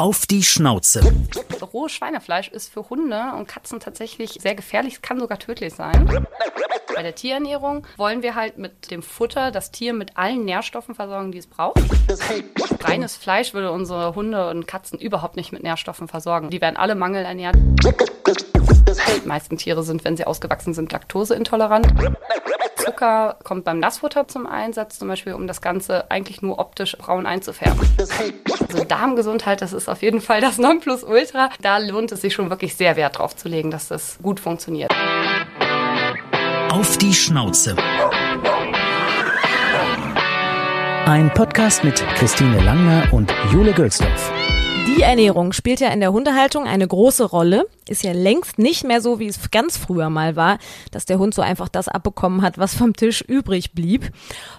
Auf die Schnauze. Rohes Schweinefleisch ist für Hunde und Katzen tatsächlich sehr gefährlich. Kann sogar tödlich sein. Bei der Tierernährung wollen wir halt mit dem Futter das Tier mit allen Nährstoffen versorgen, die es braucht. Reines Fleisch würde unsere Hunde und Katzen überhaupt nicht mit Nährstoffen versorgen. Die werden alle mangelernährt. Die meisten Tiere sind, wenn sie ausgewachsen sind, laktoseintolerant. Zucker kommt beim Nassfutter zum Einsatz, zum Beispiel, um das Ganze eigentlich nur optisch braun einzufärben. Also Darmgesundheit, das ist auf jeden Fall das Nonplusultra. Da lohnt es sich schon wirklich sehr Wert drauf zu legen, dass das gut funktioniert. Auf die Schnauze. Ein Podcast mit Christine Langner und Jule Gölsdorf. Die Ernährung spielt ja in der Hundehaltung eine große Rolle. Ist ja längst nicht mehr so, wie es ganz früher mal war, dass der Hund so einfach das abbekommen hat, was vom Tisch übrig blieb.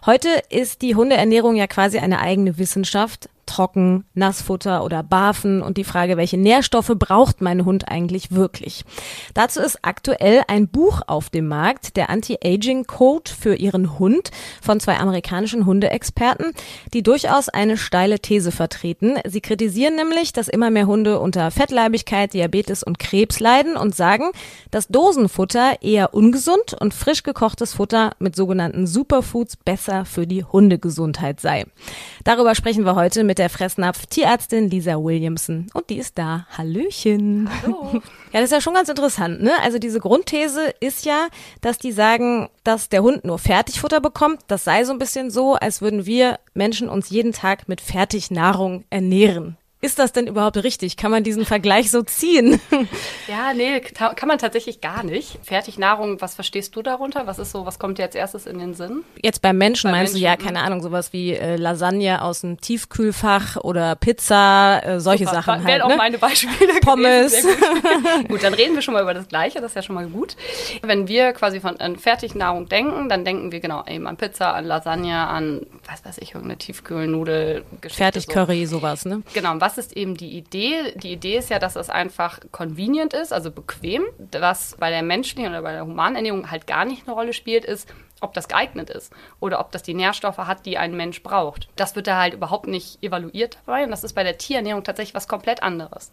Heute ist die Hundeernährung ja quasi eine eigene Wissenschaft. Trocken, Nassfutter oder Barfen und die Frage, welche Nährstoffe braucht mein Hund eigentlich wirklich. Dazu ist aktuell ein Buch auf dem Markt, der Anti-Aging Code für ihren Hund von zwei amerikanischen Hundeexperten, die durchaus eine steile These vertreten. Sie kritisieren nämlich, dass immer mehr Hunde unter Fettleibigkeit, Diabetes und Krebs leiden und sagen, dass Dosenfutter eher ungesund und frisch gekochtes Futter mit sogenannten Superfoods besser für die Hundegesundheit sei. Darüber sprechen wir heute mit der Fressnapf-Tierärztin Lisa Williamson. Und die ist da. Hallöchen. Hallo. Ja, das ist ja schon ganz interessant, ne? Also diese Grundthese ist ja, dass die sagen, dass der Hund nur Fertigfutter bekommt. Das sei so ein bisschen so, als würden wir Menschen uns jeden Tag mit Fertignahrung ernähren. Ist das denn überhaupt richtig? Kann man diesen Vergleich so ziehen? Ja, nee, kann man tatsächlich gar nicht. Fertignahrung, was verstehst du darunter? Was ist so, was kommt dir als erstes in den Sinn? Jetzt beim Menschen Bei meinst Menschen, du ja, hm. keine Ahnung, sowas wie äh, Lasagne aus dem Tiefkühlfach oder Pizza, äh, solche Super, Sachen wären halt. auch Ne? meine Beispiele Pommes. Gut. gut, dann reden wir schon mal über das Gleiche, das ist ja schon mal gut. Wenn wir quasi von an Fertignahrung denken, dann denken wir genau eben an Pizza, an Lasagne, an, was weiß ich, irgendeine Tiefkühlnudel. Fertig-Curry, sowas, ne? Genau, und was ist eben die Idee? Die Idee ist ja, dass es einfach convenient ist, also bequem. Was bei der menschlichen oder bei der humanen Ernährung halt gar nicht eine Rolle spielt, ist, ob das geeignet ist oder ob das die Nährstoffe hat, die ein Mensch braucht. Das wird da halt überhaupt nicht evaluiert dabei und das ist bei der Tierernährung tatsächlich was komplett anderes.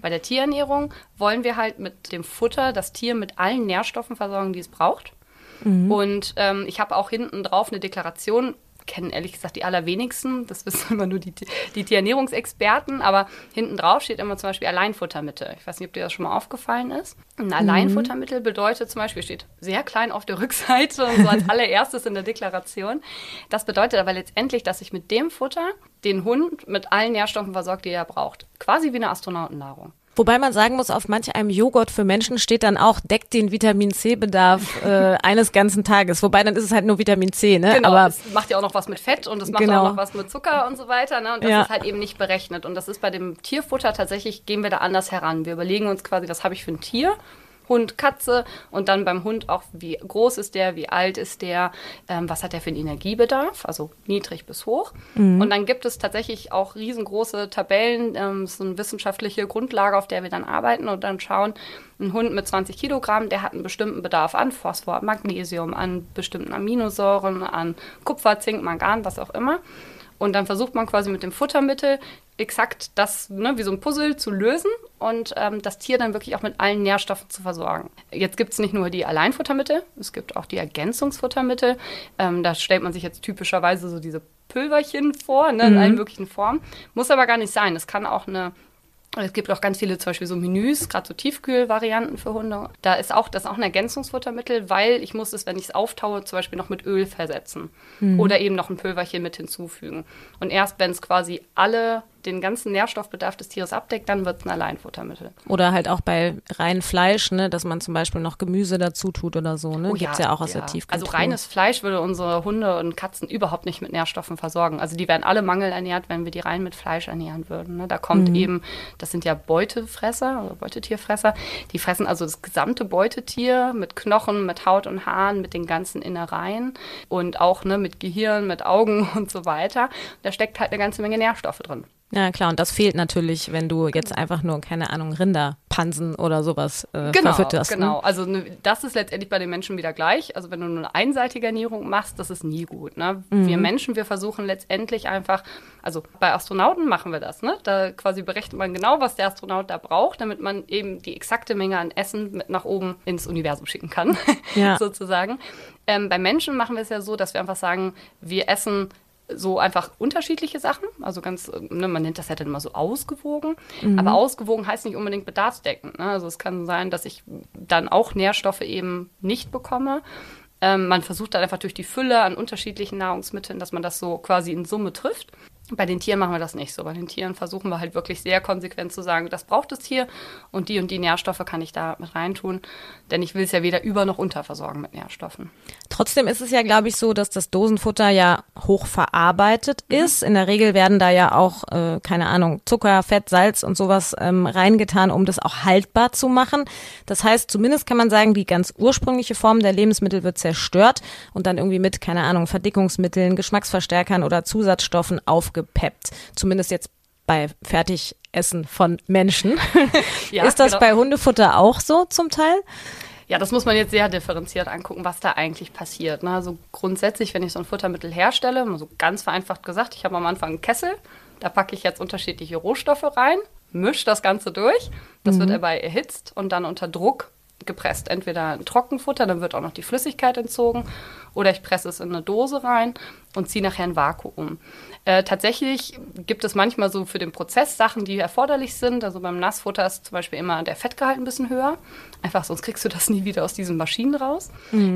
Bei der Tierernährung wollen wir halt mit dem Futter das Tier mit allen Nährstoffen versorgen, die es braucht. Und ähm, ich habe auch hinten drauf eine Deklaration, kennen ehrlich gesagt die allerwenigsten, das wissen immer nur die, die Tierernährungsexperten, aber hinten drauf steht immer zum Beispiel Alleinfuttermittel. Ich weiß nicht, ob dir das schon mal aufgefallen ist. Ein Alleinfuttermittel bedeutet zum Beispiel, steht sehr klein auf der Rückseite und so als allererstes in der Deklaration. Das bedeutet aber letztendlich, dass ich mit dem Futter den Hund mit allen Nährstoffen versorgt, die er braucht. Quasi wie eine Astronautennahrung. Wobei man sagen muss, auf manch einem Joghurt für Menschen steht dann auch, deckt den Vitamin C-Bedarf äh, eines ganzen Tages. Wobei dann ist es halt nur Vitamin C, ne? Genau, Aber es macht ja auch noch was mit Fett und es macht Genau. auch noch was mit Zucker und so weiter. Ne? Und das Ja. ist halt eben nicht berechnet. Und das ist bei dem Tierfutter tatsächlich, gehen wir da anders heran. Wir überlegen uns quasi, was habe ich für ein Tier? Hund, Katze und dann beim Hund auch, wie groß ist der, wie alt ist der, ähm, was hat der für einen Energiebedarf, also niedrig bis hoch. Und dann gibt es tatsächlich auch riesengroße Tabellen, ähm, so eine wissenschaftliche Grundlage, auf der wir dann arbeiten und dann schauen, ein Hund mit 20 Kilogramm, der hat einen bestimmten Bedarf an Phosphor, Magnesium, an bestimmten Aminosäuren, an Kupfer, Zink, Mangan, was auch immer. Und dann versucht man quasi mit dem Futtermittel exakt das, ne, wie so ein Puzzle zu lösen und ähm, das Tier dann wirklich auch mit allen Nährstoffen zu versorgen. Jetzt gibt es nicht nur die Alleinfuttermittel, es gibt auch die Ergänzungsfuttermittel. Ähm, da stellt man sich jetzt typischerweise so diese Pülverchen vor, ne, in allen möglichen Formen. Muss aber gar nicht sein. Es kann auch eine es gibt auch ganz viele zum Beispiel so Menüs, gerade so Tiefkühlvarianten für Hunde. Da ist auch das ist auch ein Ergänzungsfuttermittel, weil ich muss es, wenn ich es auftaue, zum Beispiel noch mit Öl versetzen oder eben noch ein Pülverchen mit hinzufügen. Und erst wenn es quasi alle den ganzen Nährstoffbedarf des Tieres abdeckt, dann wird es ein Alleinfuttermittel. oder halt auch bei reinem Fleisch, ne, dass man zum Beispiel noch Gemüse dazu tut oder so, ne? Gibt's ja, auch aus der Tiefkühltruhe. Also reines Fleisch würde unsere Hunde und Katzen überhaupt nicht mit Nährstoffen versorgen. Also die wären alle mangelernährt, wenn wir die rein mit Fleisch ernähren würden. Ne? Da kommt Mhm. eben, das sind ja Beutefresser oder Beutetierfresser, die fressen also das gesamte Beutetier mit Knochen, mit Haut und Haaren, mit den ganzen Innereien und auch ne, mit Gehirn, mit Augen und so weiter. Da steckt halt eine ganze Menge Nährstoffe drin. Ja, klar, und das fehlt natürlich, wenn du jetzt einfach nur, keine Ahnung, Rinderpansen oder sowas äh, Genau, verfütterst. genau. Ne? Also ne, das ist letztendlich bei den Menschen wieder gleich. Also wenn du nur eine einseitige Ernährung machst, das ist nie gut. Ne? Wir Mhm. Menschen, wir versuchen letztendlich einfach, also bei Astronauten machen wir das. Ne? Da quasi berechnet man genau, was der Astronaut da braucht, damit man eben die exakte Menge an Essen mit nach oben ins Universum schicken kann, Ja. sozusagen. Ähm, bei Menschen machen wir es ja so, dass wir einfach sagen, wir essen so einfach unterschiedliche Sachen. Also ganz, äh, ne, man nennt das ja dann immer so ausgewogen. Aber ausgewogen heißt nicht unbedingt bedarfsdeckend. Ne? Also es kann sein, dass ich dann auch Nährstoffe eben nicht bekomme. Ähm, man versucht dann einfach durch die Fülle an unterschiedlichen Nahrungsmitteln, dass man das so quasi in Summe trifft. Bei den Tieren machen wir das nicht so. Bei den Tieren versuchen wir halt wirklich sehr konsequent zu sagen, das braucht das Tier und die und die Nährstoffe kann ich da mit reintun. Denn ich will es ja weder über- noch unterversorgen mit Nährstoffen. Trotzdem ist es ja, glaube ich, so, dass das Dosenfutter ja hoch verarbeitet Mhm. ist. In der Regel werden da ja auch, äh, keine Ahnung, Zucker, Fett, Salz und sowas ähm, reingetan, um das auch haltbar zu machen. Das heißt, zumindest kann man sagen, die ganz ursprüngliche Form der Lebensmittel wird zerstört und dann irgendwie mit, keine Ahnung, Verdickungsmitteln, Geschmacksverstärkern oder Zusatzstoffen aufgepeppt. Zumindest jetzt bei Fertigessen von Menschen. Ja, ist das genau. bei Hundefutter auch so zum Teil? Ja, das muss man jetzt sehr differenziert angucken, was da eigentlich passiert. Ne? Also grundsätzlich, wenn ich so ein Futtermittel herstelle, so ganz vereinfacht gesagt, ich habe am Anfang einen Kessel, da packe ich jetzt unterschiedliche Rohstoffe rein, mische das Ganze durch, das wird dabei erhitzt und dann unter Druck gepresst. Entweder ein Trockenfutter, dann wird auch noch die Flüssigkeit entzogen, oder ich presse es in eine Dose rein und ziehe nachher ein Vakuum. Äh, tatsächlich gibt es manchmal so für den Prozess Sachen, die erforderlich sind. Also beim Nassfutter ist zum Beispiel immer der Fettgehalt ein bisschen höher. Einfach sonst kriegst du das nie wieder aus diesen Maschinen raus.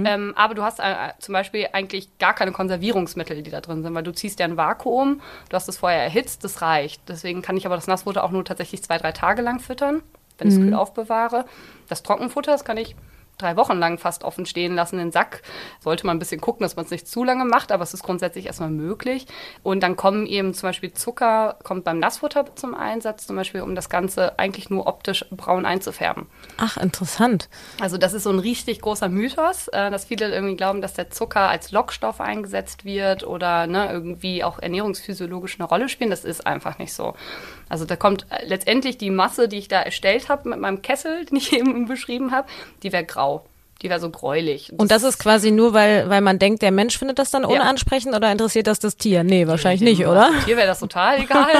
Ähm, aber du hast äh, zum Beispiel eigentlich gar keine Konservierungsmittel, die da drin sind, weil du ziehst ja ein Vakuum, du hast es vorher erhitzt, das reicht. Deswegen kann ich aber das Nassfutter auch nur tatsächlich zwei, drei Tage lang füttern, wenn ich es kühl aufbewahre. Das Trockenfutter, das kann ich drei Wochen lang fast offen stehen lassen, den Sack. Sollte man ein bisschen gucken, dass man es nicht zu lange macht, aber es ist grundsätzlich erstmal möglich. Und dann kommen eben zum Beispiel Zucker, kommt beim Nassfutter zum Einsatz, zum Beispiel, um das Ganze eigentlich nur optisch braun einzufärben. Ach, interessant. Also das ist so ein richtig großer Mythos, äh, dass viele irgendwie glauben, dass der Zucker als Lockstoff eingesetzt wird oder ne, irgendwie auch ernährungsphysiologisch eine Rolle spielen. Das ist einfach nicht so. Also da kommt äh, letztendlich die Masse, die ich da erstellt habe mit meinem Kessel, den ich eben beschrieben habe, die wäre grau. Die wäre so gräulich. Und das ist quasi nur, weil, weil man denkt, der Mensch findet das dann unansprechend oder interessiert das das Tier? Nee, wahrscheinlich nicht, oder? Hier wäre das total egal.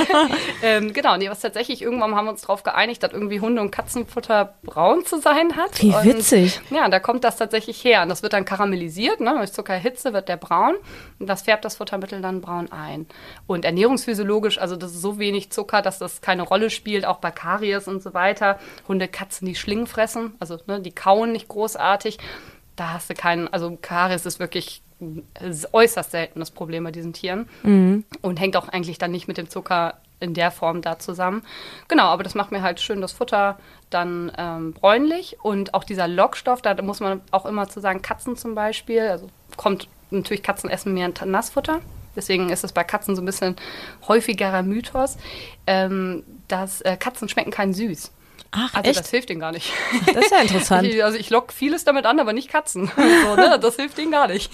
ähm, genau, nee, was tatsächlich, irgendwann haben wir uns darauf geeinigt, dass irgendwie Hunde- und Katzenfutter braun zu sein hat. Wie und, witzig. Ja, da kommt das tatsächlich her. Und das wird dann karamellisiert, ne? Wenn ich Zucker erhitze, wird der braun. Und das färbt das Futtermittel dann braun ein. Und ernährungsphysiologisch, also das ist so wenig Zucker, dass das keine Rolle spielt, auch bei Karies und so weiter. Hunde, Katzen, die Schlingen fressen, also ne, die kauen nicht großartig. Da hast du keinen, also Karies ist wirklich ein äußerst seltenes Problem bei diesen Tieren und hängt auch eigentlich dann nicht mit dem Zucker in der Form da zusammen. Genau, aber das macht mir halt schön das Futter dann ähm, bräunlich und auch dieser Lockstoff, da muss man auch immer zu sagen, Katzen zum Beispiel, also kommt natürlich Katzen essen mehr Nassfutter. Deswegen ist es bei Katzen so ein bisschen häufigerer Mythos, ähm, dass äh, Katzen schmecken kein süß. Ach, Also echt? das hilft denen gar nicht. Das ist ja interessant. Ich, also ich lock vieles damit an, aber nicht Katzen. so, ne? Das hilft denen gar nicht.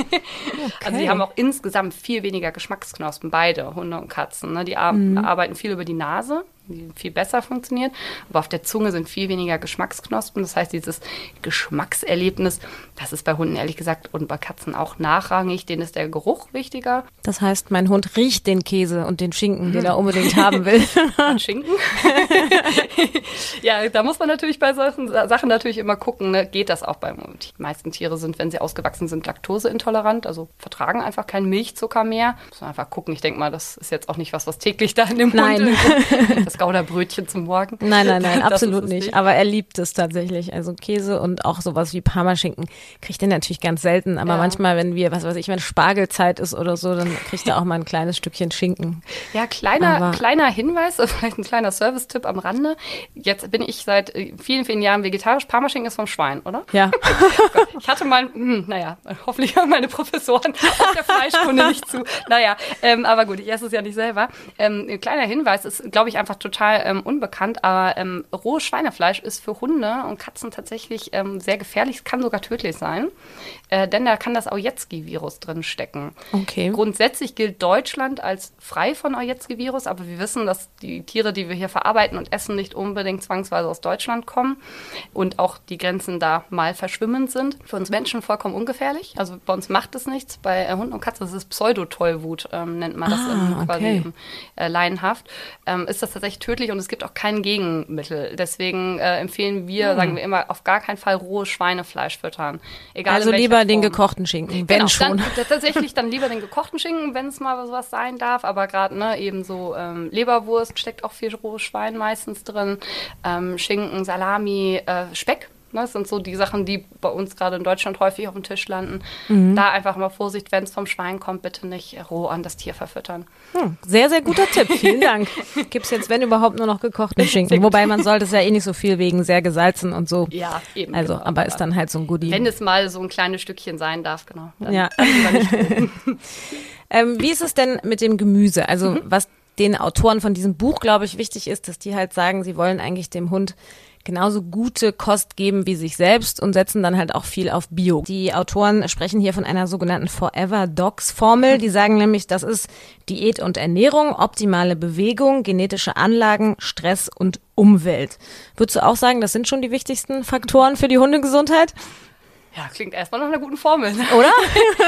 Also die haben auch insgesamt viel weniger Geschmacksknospen, beide, Hunde und Katzen. Ne? Die ar arbeiten viel über die Nase, die viel besser funktioniert. Aber auf der Zunge sind viel weniger Geschmacksknospen. Das heißt, dieses Geschmackserlebnis, das ist bei Hunden ehrlich gesagt und bei Katzen auch nachrangig. Denen ist der Geruch wichtiger. Das heißt, mein Hund riecht den Käse und den Schinken, den er unbedingt haben will. Schinken. ja, da muss man natürlich bei solchen Sa- Sachen natürlich immer gucken, ne? geht das auch beim Hund. Die meisten Tiere sind, wenn sie ausgewachsen sind, laktoseintolerant, also vertragen einfach keinen Milchzucker mehr. Muss man einfach gucken. Ich denke mal, das ist jetzt auch nicht was, was täglich da in dem Nein. Mund ist. Das Gouda-Brötchen zum Morgen. Nein, nein, nein, absolut es nicht. Aber er liebt es tatsächlich. Also Käse und auch sowas wie Parmaschinken kriegt er natürlich ganz selten. Aber Ja. manchmal, wenn wir, was weiß ich, wenn Spargelzeit ist oder so, dann kriegt er auch mal ein kleines Stückchen Schinken. Ja, kleiner, Aber- kleiner Hinweis, vielleicht ein kleiner Service-Tipp am Rande. Jetzt bin ich seit äh, vielen, vielen Jahren vegetarisch. Parmaschinken ist vom Schwein, oder? Ja. ich hatte mal, hm, naja, hoffentlich hören meine Professoren aus der Fleischkunde nicht zu. Naja, ähm, aber gut, ich esse es ja nicht selber. Ähm, ein kleiner Hinweis ist, glaube ich, einfach total ähm, unbekannt, aber ähm, rohes Schweinefleisch ist für Hunde und Katzen tatsächlich ähm, sehr gefährlich. Es kann sogar tödlich sein, äh, denn da kann das Ojetzki-Virus drin stecken. Okay. Grundsätzlich gilt Deutschland als frei von Ojetzki-Virus, aber wir wissen, dass die Tiere, die wir hier verarbeiten und essen, nicht unbedingt zwangsweise aus Deutschland kommen und auch die Grenzen da mal verschwimmend sind. Für uns Menschen vollkommen ungefährlich. Also bei uns macht es nichts. Bei äh, Hunden und Katzen ist es Pseudotollwut, ähm, nennt man das Ah, quasi okay. äh, laienhaft. Ähm, ist das tatsächlich tödlich und es gibt auch kein Gegenmittel. Deswegen äh, empfehlen wir, sagen wir immer, auf gar keinen Fall rohes Schweinefleisch füttern. Egal Also lieber den Form. gekochten Schinken, wenn Genau, schon. Dann, tatsächlich dann lieber den gekochten Schinken, wenn es mal sowas sein darf. Aber gerade ne, eben so ähm, Leberwurst steckt auch viel rohes Schwein meistens drin. Ähm, Schinken, Salami, äh, Speck. Ne, das sind so die Sachen, die bei uns gerade in Deutschland häufig auf dem Tisch landen. Mhm. Da einfach mal Vorsicht, wenn es vom Schwein kommt, bitte nicht roh an das Tier verfüttern. Hm, sehr, sehr guter Tipp. Vielen Dank. Gibt's jetzt, wenn überhaupt, nur noch gekochten Schinken. Wobei man sollte es ja eh nicht so viel wegen sehr gesalzen und so. Ja, eben. Also, genau. aber ist dann halt so ein Goodie. Wenn es mal so ein kleines Stückchen sein darf, genau. Ja. Ähm, wie ist es denn mit dem Gemüse? Also Mhm. was den Autoren von diesem Buch, glaube ich, wichtig ist, dass die halt sagen, sie wollen eigentlich dem Hund genauso gute Kost geben wie sich selbst und setzen dann halt auch viel auf Bio. Die Autoren sprechen hier von einer sogenannten Forever Dogs Formel. Die sagen nämlich, das ist Diät und Ernährung, optimale Bewegung, genetische Anlagen, Stress und Umwelt. Würdest du auch sagen, das sind schon die wichtigsten Faktoren für die Hundegesundheit? Ja, klingt erstmal nach einer guten Formel. Ne? Oder?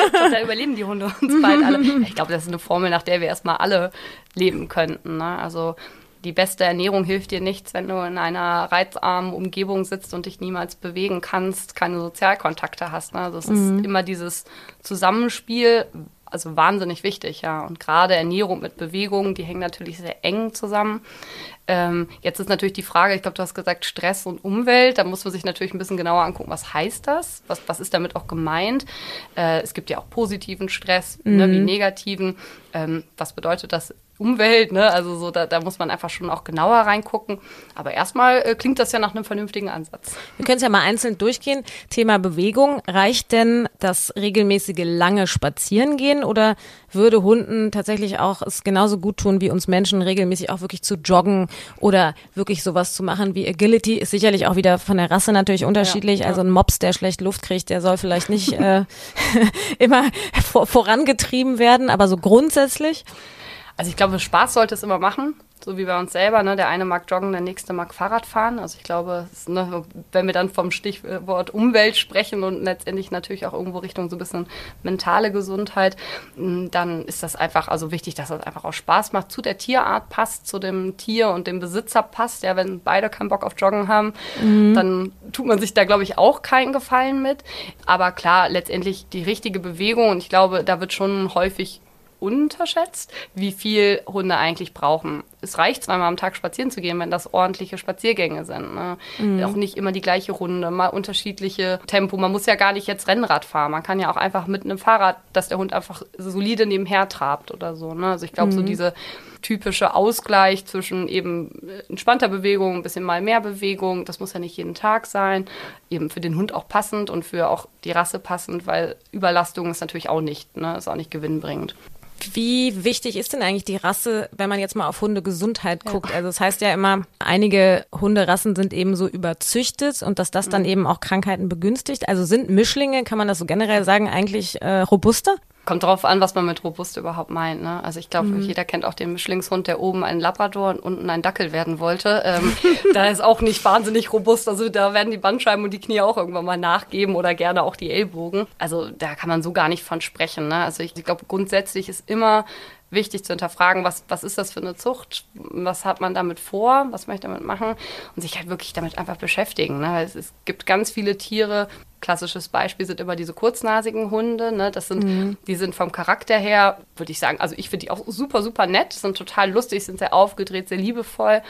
Ich glaube, da überleben die Hunde uns bald alle. Ich glaube, das ist eine Formel, nach der wir erstmal alle leben könnten. Ne? Also die beste Ernährung hilft dir nichts, wenn du in einer reizarmen Umgebung sitzt und dich niemals bewegen kannst, keine Sozialkontakte hast. Ne? Also es ist immer dieses Zusammenspiel, also wahnsinnig wichtig, ja. Und gerade Ernährung mit Bewegung, die hängen natürlich sehr eng zusammen. Ähm, jetzt ist natürlich die Frage, ich glaube, du hast gesagt Stress und Umwelt. Da muss man sich natürlich ein bisschen genauer angucken, was heißt das? Was, was ist damit auch gemeint? Äh, es gibt ja auch positiven Stress, ne, wie negativen. Ähm, was bedeutet das Umwelt? Ne? Also so, da, da muss man einfach schon auch genauer reingucken. Aber erstmal äh, klingt das ja nach einem vernünftigen Ansatz. Wir können es ja mal einzeln durchgehen. Thema Bewegung. Reicht denn das regelmäßige lange Spazierengehen oder würde Hunden tatsächlich auch es genauso gut tun wie uns Menschen, regelmäßig auch wirklich zu joggen oder wirklich sowas zu machen wie Agility? Ist sicherlich auch wieder von der Rasse natürlich unterschiedlich. ja. Also ein Mops, der schlecht Luft kriegt, der soll vielleicht nicht äh, immer vor, vorangetrieben werden, aber so grundsätzlich. Also ich glaube, Spaß sollte es immer machen, so wie bei uns selber. Ne? Der eine mag joggen, der nächste mag Fahrrad fahren. Also ich glaube, es, ne, wenn wir dann vom Stichwort Umwelt sprechen und letztendlich natürlich auch irgendwo Richtung so ein bisschen mentale Gesundheit, mh, dann ist das einfach also wichtig, dass das einfach auch Spaß macht, zu der Tierart passt, zu dem Tier und dem Besitzer passt. Ja, wenn beide keinen Bock auf Joggen haben, dann tut man sich da, glaube ich, auch keinen Gefallen mit. Aber klar, letztendlich die richtige Bewegung und ich glaube, da wird schon häufig unterschätzt, wie viel Hunde eigentlich brauchen. Es reicht zweimal am Tag spazieren zu gehen, wenn das ordentliche Spaziergänge sind. Ne? Auch nicht immer die gleiche Runde, mal unterschiedliche Tempo. Man muss ja gar nicht jetzt Rennrad fahren. Man kann ja auch einfach mit einem Fahrrad, dass der Hund einfach solide nebenher trabt oder so. Ne? Also ich glaube, so diese typische Ausgleich zwischen eben entspannter Bewegung, ein bisschen mal mehr Bewegung, das muss ja nicht jeden Tag sein, eben für den Hund auch passend und für auch die Rasse passend, weil Überlastung ist natürlich auch nicht, ne? ist auch nicht gewinnbringend. Wie wichtig ist denn eigentlich die Rasse, wenn man jetzt mal auf Hundegesundheit guckt? Also es heißt ja immer, einige Hunderassen sind eben so überzüchtet und dass das dann eben auch Krankheiten begünstigt. Also sind Mischlinge, kann man das so generell sagen, eigentlich äh, robuster? Kommt drauf an, was man mit robust überhaupt meint. Ne? Also ich glaube, jeder kennt auch den Mischlingshund, der oben ein Labrador und unten ein Dackel werden wollte. Ähm, da ist auch nicht wahnsinnig robust. Also da werden die Bandscheiben und die Knie auch irgendwann mal nachgeben oder gerne auch die Ellbogen. Also da kann man so gar nicht von sprechen. Ne? Also ich, ich glaube, grundsätzlich ist immer wichtig zu hinterfragen, was, was ist das für eine Zucht, was hat man damit vor, was möchte man damit machen und sich halt wirklich damit einfach beschäftigen. Ne? Es, es gibt ganz viele Tiere, klassisches Beispiel sind immer diese kurznasigen Hunde, ne? das sind, die sind vom Charakter her, würde ich sagen, also ich finde die auch super, super nett, sind total lustig, sind sehr aufgedreht, sehr liebevoll,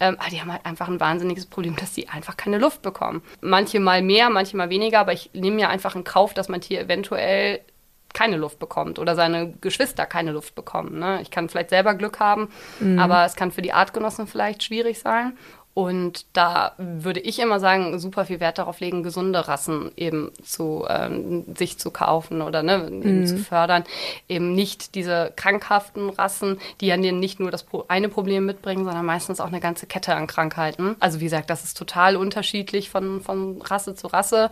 ähm, aber die haben halt einfach ein wahnsinniges Problem, dass sie einfach keine Luft bekommen. Manche mal mehr, manche mal weniger, aber ich nehme ja einfach in Kauf, dass mein Tier eventuell keine Luft bekommt oder seine Geschwister keine Luft bekommen. Ne? Ich kann vielleicht selber Glück haben, aber es kann für die Artgenossen vielleicht schwierig sein. Und da würde ich immer sagen, super viel Wert darauf legen, gesunde Rassen eben zu ähm, sich zu kaufen oder ne, eben mhm. zu fördern. Eben nicht diese krankhaften Rassen, die ja nicht nur das eine Problem mitbringen, sondern meistens auch eine ganze Kette an Krankheiten. Also wie gesagt, das ist total unterschiedlich von, von Rasse zu Rasse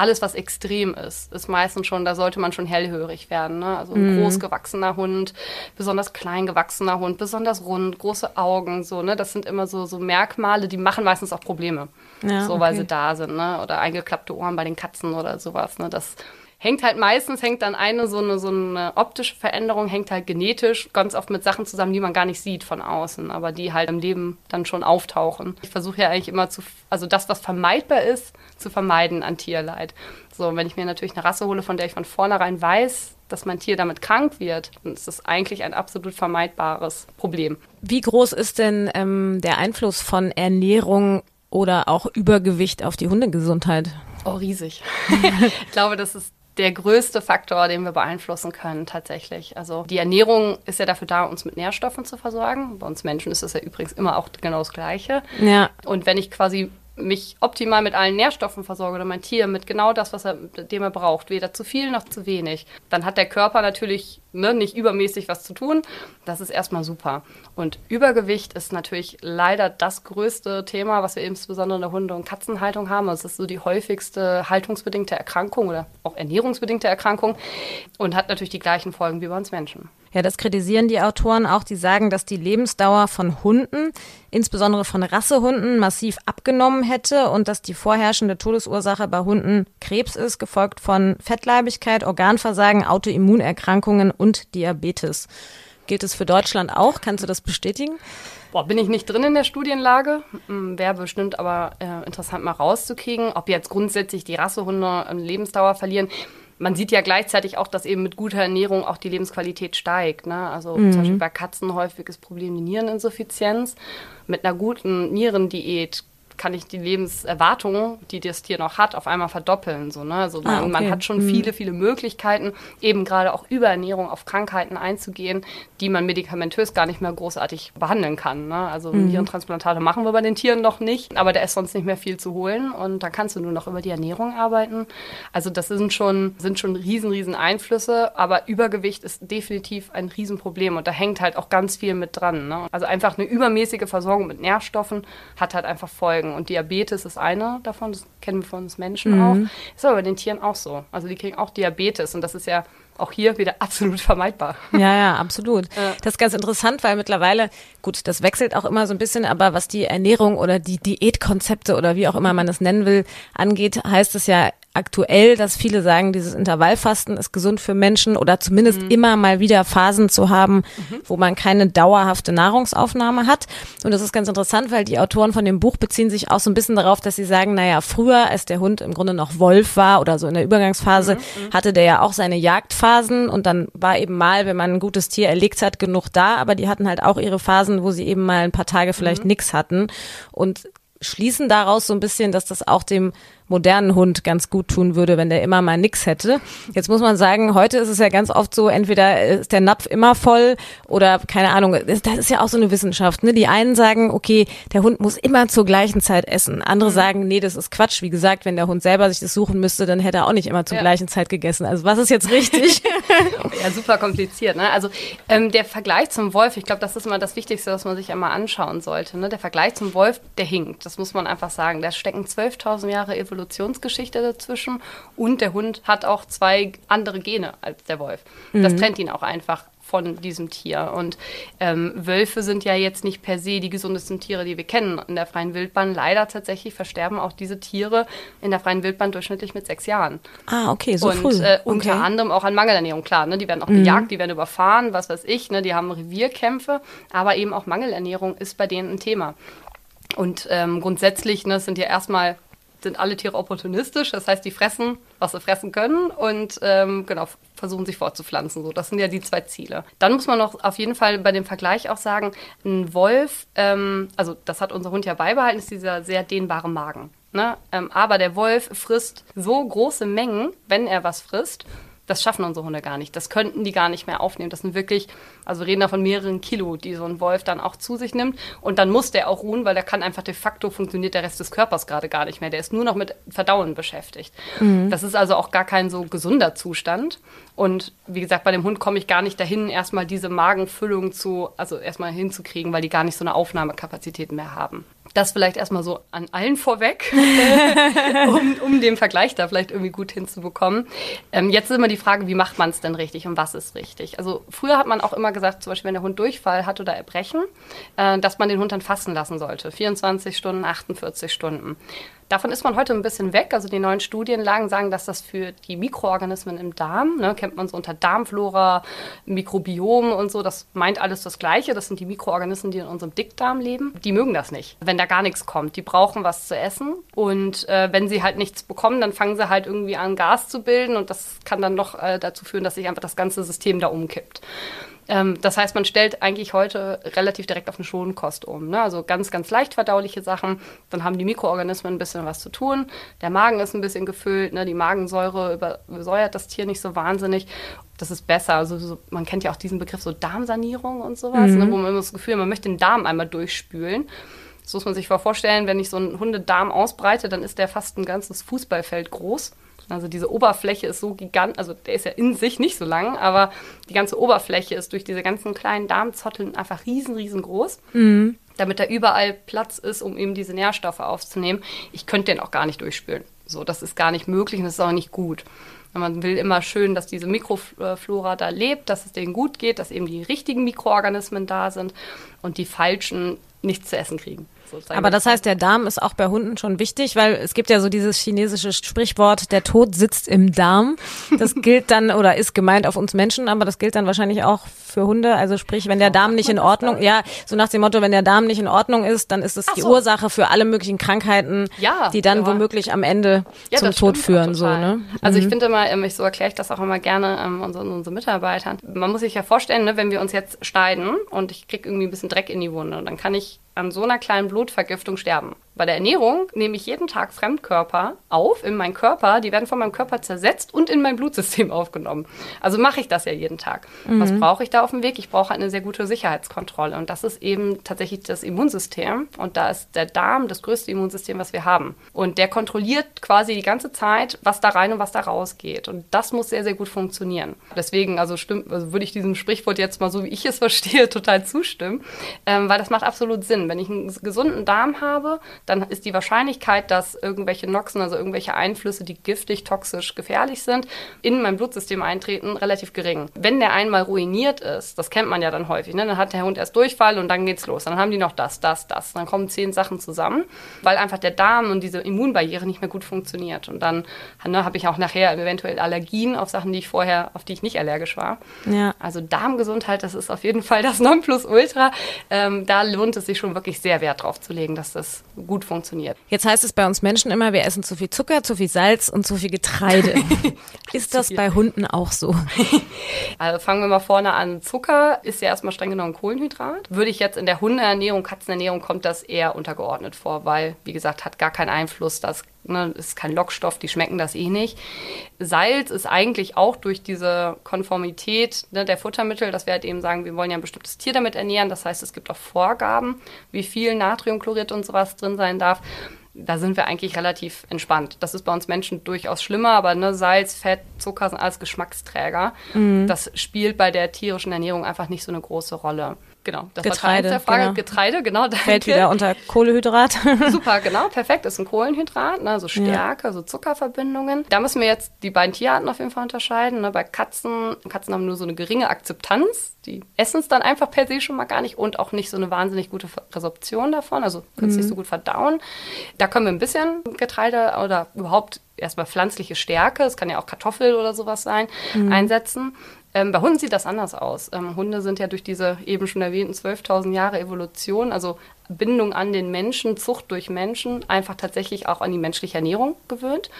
alles, was extrem ist, ist meistens schon, da sollte man schon hellhörig werden. Ne? Also ein mm. groß gewachsener Hund, besonders klein gewachsener Hund, besonders rund, große Augen, so, ne? Das sind immer so, so Merkmale, die machen meistens auch Probleme. Ja, so, weil sie da sind, ne? Oder eingeklappte Ohren bei den Katzen oder sowas. Ne? Das hängt halt meistens, hängt dann eine so eine, so eine optische Veränderung, hängt halt genetisch ganz oft mit Sachen zusammen, die man gar nicht sieht von außen, aber die halt im Leben dann schon auftauchen. Ich versuche ja eigentlich immer zu, also das, was vermeidbar ist, zu vermeiden an Tierleid. So, wenn ich mir natürlich eine Rasse hole, von der ich von vornherein weiß, dass mein Tier damit krank wird, dann ist das eigentlich ein absolut vermeidbares Problem. Wie groß ist denn ähm, der Einfluss von Ernährung oder auch Übergewicht auf die Hundegesundheit? Oh, riesig. ich glaube, das ist der größte Faktor, den wir beeinflussen können tatsächlich. Also die Ernährung ist ja dafür da, uns mit Nährstoffen zu versorgen. Bei uns Menschen ist das ja übrigens immer auch genau das Gleiche. Ja. Und wenn ich quasi mich optimal mit allen Nährstoffen versorge oder mein Tier mit genau das, was er, dem er braucht, weder zu viel noch zu wenig, dann hat der Körper natürlich ne, nicht übermäßig was zu tun. Das ist erstmal super. Und Übergewicht ist natürlich leider das größte Thema, was wir insbesondere in der Hunde- und Katzenhaltung haben. Es ist so die häufigste haltungsbedingte Erkrankung oder auch ernährungsbedingte Erkrankung und hat natürlich die gleichen Folgen wie bei uns Menschen. Ja, das kritisieren die Autoren auch. Die sagen, dass die Lebensdauer von Hunden, insbesondere von Rassehunden, massiv abgenommen hätte und dass die vorherrschende Todesursache bei Hunden Krebs ist, gefolgt von Fettleibigkeit, Organversagen, Autoimmunerkrankungen und Diabetes. Gilt es für Deutschland auch? Kannst du das bestätigen? Boah, bin ich nicht drin in der Studienlage. Hm, wäre bestimmt aber äh, interessant mal rauszukriegen, ob jetzt grundsätzlich die Rassehunde Lebensdauer verlieren man sieht ja gleichzeitig auch, dass eben mit guter Ernährung auch die Lebensqualität steigt. Ne? Also mhm. zum Beispiel bei Katzen häufiges Problem die Niereninsuffizienz. Mit einer guten Nierendiät kann ich die Lebenserwartung, die das Tier noch hat, auf einmal verdoppeln. So, ne? Also man, ah, okay. man hat schon mhm. viele, viele Möglichkeiten, eben gerade auch über Ernährung auf Krankheiten einzugehen, die man medikamentös gar nicht mehr großartig behandeln kann. Ne? Also mhm. Nierentransplantate machen wir bei den Tieren noch nicht, aber da ist sonst nicht mehr viel zu holen und da kannst du nur noch über die Ernährung arbeiten. Also das sind schon, sind schon riesen, riesen Einflüsse, aber Übergewicht ist definitiv ein Riesenproblem und da hängt halt auch ganz viel mit dran. Ne? Also einfach eine übermäßige Versorgung mit Nährstoffen hat halt einfach Folgen. Erkrankungen. Und Diabetes ist eine davon, das kennen wir von uns Menschen mhm. auch. Ist aber bei den Tieren auch so. Also die kriegen auch Diabetes und das ist ja auch hier wieder absolut vermeidbar. Ja, ja, absolut. Ja. Das ist ganz interessant, weil mittlerweile, gut, das wechselt auch immer so ein bisschen, aber was die Ernährung oder die Diätkonzepte oder wie auch immer man es nennen will, angeht, heißt es ja aktuell, dass viele sagen, dieses Intervallfasten ist gesund für Menschen oder zumindest mhm. immer mal wieder Phasen zu haben, mhm. wo man keine dauerhafte Nahrungsaufnahme hat. Und das ist ganz interessant, weil die Autoren von dem Buch beziehen sich auch so ein bisschen darauf, dass sie sagen, naja, früher, als der Hund im Grunde noch Wolf war oder so in der Übergangsphase, mhm. mhm. hatte der ja auch seine Jagdphasen und dann war eben mal, wenn man ein gutes Tier erlegt hat, genug da, aber die hatten halt auch ihre Phasen, wo sie eben mal ein paar Tage vielleicht mhm. nix hatten und schließen daraus so ein bisschen, dass das auch dem modernen Hund ganz gut tun würde, wenn der immer mal nix hätte. Jetzt muss man sagen, heute ist es ja ganz oft so, entweder ist der Napf immer voll oder keine Ahnung, das ist ja auch so eine Wissenschaft. Ne? Die einen sagen, okay, der Hund muss immer zur gleichen Zeit essen. Andere mhm. sagen, nee, das ist Quatsch. Wie gesagt, wenn der Hund selber sich das suchen müsste, dann hätte er auch nicht immer zur ja. gleichen Zeit gegessen. Also was ist jetzt richtig? ja, super kompliziert. Ne? Also ähm, der Vergleich zum Wolf, ich glaube, das ist immer das Wichtigste, was man sich einmal anschauen sollte. Ne? Der Vergleich zum Wolf, der hinkt. Das muss man einfach sagen. Da stecken 12.000 Jahre Evolution Evolutionsgeschichte dazwischen und der Hund hat auch zwei andere Gene als der Wolf. Mhm. Das trennt ihn auch einfach von diesem Tier. Und ähm, Wölfe sind ja jetzt nicht per se die gesundesten Tiere, die wir kennen in der freien Wildbahn. Leider tatsächlich versterben auch diese Tiere in der freien Wildbahn durchschnittlich mit sechs Jahren. Ah, okay, so Und früh. Äh, unter okay. anderem auch an Mangelernährung, klar. Ne? Die werden auch mhm. gejagt, die werden überfahren, was weiß ich. Ne? Die haben Revierkämpfe, aber eben auch Mangelernährung ist bei denen ein Thema. Und ähm, grundsätzlich ne, sind ja erstmal sind alle Tiere opportunistisch. Das heißt, die fressen, was sie fressen können und ähm, genau, versuchen sich fortzupflanzen. So, das sind ja die zwei Ziele. Dann muss man noch auf jeden Fall bei dem Vergleich auch sagen, ein Wolf, ähm, also das hat unser Hund ja beibehalten, ist dieser sehr dehnbare Magen. Ne? Ähm, aber der Wolf frisst so große Mengen, wenn er was frisst, Das schaffen unsere Hunde gar nicht. Das könnten die gar nicht mehr aufnehmen. Das sind wirklich, also wir reden da von mehreren Kilo, die so ein Wolf dann auch zu sich nimmt. Und dann muss der auch ruhen, weil der kann einfach de facto funktioniert der Rest des Körpers gerade gar nicht mehr. Der ist nur noch mit Verdauen beschäftigt. Mhm. Das ist also auch gar kein so gesunder Zustand. Und wie gesagt, bei dem Hund komme ich gar nicht dahin, erstmal diese Magenfüllung zu, also erstmal hinzukriegen, weil die gar nicht so eine Aufnahmekapazität mehr haben. Das vielleicht erstmal so an allen vorweg, um, um den Vergleich da vielleicht irgendwie gut hinzubekommen. Ähm, jetzt ist immer die Frage, wie macht man es denn richtig und was ist richtig? Also früher hat man auch immer gesagt, zum Beispiel, wenn der Hund Durchfall hat oder Erbrechen, äh, dass man den Hund dann fasten lassen sollte. 24 Stunden, 48 Stunden. Davon ist man heute ein bisschen weg. Also die neuen Studienlagen sagen, dass das für die Mikroorganismen im Darm, ne, kennt man so unter Darmflora, Mikrobiom und so, das meint alles das Gleiche. Das sind die Mikroorganismen, die in unserem Dickdarm leben. Die mögen das nicht, wenn da gar nichts kommt. Die brauchen was zu essen. Und äh, wenn sie halt nichts bekommen, dann fangen sie halt irgendwie an, Gas zu bilden. Und das kann dann noch äh, dazu führen, dass sich einfach das ganze System da umkippt. Ähm, das heißt, man stellt eigentlich heute relativ direkt auf eine Schonkost um. Ne? Also ganz, ganz leicht verdauliche Sachen. Dann haben die Mikroorganismen ein bisschen was zu tun. Der Magen ist ein bisschen gefüllt. Ne? Die Magensäure übersäuert das Tier nicht so wahnsinnig. Das ist besser. Also so, man kennt ja auch diesen Begriff so Darmsanierung und sowas, ne? mhm. ne? wo man immer das Gefühl hat, man möchte den Darm einmal durchspülen. Das muss man sich vorstellen, wenn ich so einen Hundedarm ausbreite, dann ist der fast ein ganzes Fußballfeld groß. Also diese Oberfläche ist so gigantisch, also der ist ja in sich nicht so lang, aber die ganze Oberfläche ist durch diese ganzen kleinen Darmzotteln einfach riesen, riesengroß. Mhm. Damit da überall Platz ist, um eben diese Nährstoffe aufzunehmen. Ich könnte den auch gar nicht durchspülen. So, das ist gar nicht möglich und das ist auch nicht gut. Man will immer schön, dass diese Mikroflora da lebt, dass es denen gut geht, dass eben die richtigen Mikroorganismen da sind und die falschen nichts zu essen kriegen. Aber das heißt, der Darm ist auch bei Hunden schon wichtig, weil es gibt ja so dieses chinesische Sprichwort, der Tod sitzt im Darm. Das gilt dann oder ist gemeint auf uns Menschen, aber das gilt dann wahrscheinlich auch für Hunde. Also sprich, wenn der Darm nicht in Ordnung, ja, so nach dem Motto, wenn der Darm nicht in Ordnung ist, dann ist die so. Ursache für alle möglichen Krankheiten, ja, die dann ja. womöglich am Ende ja, zum Tod führen. So, ne? Also ich mhm. finde immer, ähm, ich so erkläre ich das auch immer gerne ähm, unseren, unseren Mitarbeitern. Man muss sich ja vorstellen, ne, wenn wir uns jetzt schneiden und ich kriege irgendwie ein bisschen Dreck in die Wunde, dann kann ich an so einer kleinen Blutvergiftung sterben. Bei der Ernährung nehme ich jeden Tag Fremdkörper auf in meinen Körper. Die werden von meinem Körper zersetzt und in mein Blutsystem aufgenommen. Also mache ich das ja jeden Tag. Mhm. Was brauche ich da auf dem Weg? Ich brauche eine sehr gute Sicherheitskontrolle. Und das ist eben tatsächlich das Immunsystem. Und da ist der Darm das größte Immunsystem, was wir haben. Und der kontrolliert quasi die ganze Zeit, was da rein und was da rausgeht. Und das muss sehr, sehr gut funktionieren. Deswegen, also stimmt, also würde ich diesem Sprichwort jetzt mal so, wie ich es verstehe, total zustimmen. Ähm, weil das macht absolut Sinn. Wenn ich einen gesunden Darm habe, dann ist die Wahrscheinlichkeit, dass irgendwelche Noxen, also irgendwelche Einflüsse, die giftig, toxisch, gefährlich sind, in mein Blutsystem eintreten, relativ gering. Wenn der einmal ruiniert ist, das kennt man ja dann häufig, ne? dann hat der Hund erst Durchfall und dann geht's los. Dann haben die noch das, das, das. Dann kommen zehn Sachen zusammen, weil einfach der Darm und diese Immunbarriere nicht mehr gut funktioniert. Und dann ne, habe ich auch nachher eventuell Allergien auf Sachen, die ich vorher, auf die ich nicht allergisch war. Ja. Also Darmgesundheit, das ist auf jeden Fall das Nonplusultra. Ähm, da lohnt es sich schon wirklich sehr Wert drauf zu legen, dass das gut gut funktioniert. Jetzt heißt es bei uns Menschen immer, wir essen zu viel Zucker, zu viel Salz und zu viel Getreide. ist das bei Hunden auch so? Also fangen wir mal vorne an. Zucker ist ja erstmal streng genommen Kohlenhydrat. Würde ich jetzt in der Hundeernährung, Katzenernährung kommt das eher untergeordnet vor, weil, wie gesagt, hat gar keinen Einfluss. Das ne, ist kein Lockstoff, die schmecken das eh nicht. Salz ist eigentlich auch durch diese Konformität ne, der Futtermittel, dass wir halt eben sagen, wir wollen ja ein bestimmtes Tier damit ernähren. Das heißt, es gibt auch Vorgaben, wie viel Natriumchlorid und sowas drin sein darf. Da sind wir eigentlich relativ entspannt. Das ist bei uns Menschen durchaus schlimmer, aber ne, Salz, Fett, Zucker sind alles Geschmacksträger. Mhm. Das spielt bei der tierischen Ernährung einfach nicht so eine große Rolle. Genau, das Getreide, war der Frage. Genau. Getreide, genau. Danke. Fällt wieder unter Kohlehydrat. Super, genau, perfekt. Ist ein Kohlenhydrat, ne, so Stärke, ja. so Zuckerverbindungen. Da müssen wir jetzt die beiden Tierarten auf jeden Fall unterscheiden. Ne. Bei Katzen, Katzen haben nur so eine geringe Akzeptanz. Die essen es dann einfach per se schon mal gar nicht und auch nicht so eine wahnsinnig gute Resorption davon, also können es mhm. nicht so gut verdauen. Da können wir ein bisschen Getreide oder überhaupt erstmal pflanzliche Stärke, es kann ja auch Kartoffel oder sowas sein, mhm. einsetzen. Ähm, bei Hunden sieht das anders aus. Ähm, Hunde sind ja durch diese eben schon erwähnten 12.000 Jahre Evolution, also Bindung an den Menschen, Zucht durch Menschen, einfach tatsächlich auch an die menschliche Ernährung gewöhnt.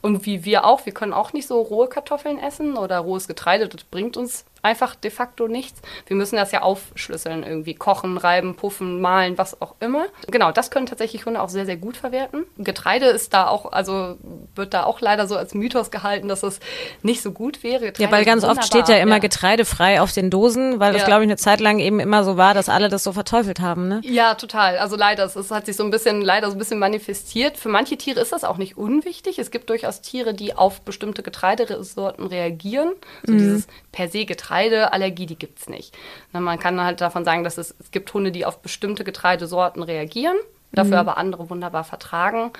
Und wie wir auch, wir können auch nicht so rohe Kartoffeln essen oder rohes Getreide, das bringt uns einfach de facto nichts. Wir müssen das ja aufschlüsseln, irgendwie kochen, reiben, puffen, malen, was auch immer. Genau, das können tatsächlich Hunde auch sehr, sehr gut verwerten. Getreide ist da auch, also wird da auch leider so als Mythos gehalten, dass es nicht so gut wäre. Getreide ja, weil ganz oft steht ja immer ja. getreidefrei auf den Dosen, weil das, ja. glaube ich, eine Zeit lang eben immer so war, dass alle das so verteufelt haben, ne? Ja, total. Also leider, es hat sich so ein bisschen, leider so ein bisschen manifestiert. Für manche Tiere ist das auch nicht unwichtig. Es gibt durchaus Tiere, die auf bestimmte Getreidesorten reagieren. So mhm. dieses per se Getreideallergie, die gibt es nicht. Na, man kann halt davon sagen, dass es, es gibt Hunde, die auf bestimmte Getreidesorten reagieren dafür mhm. aber andere wunderbar vertragen.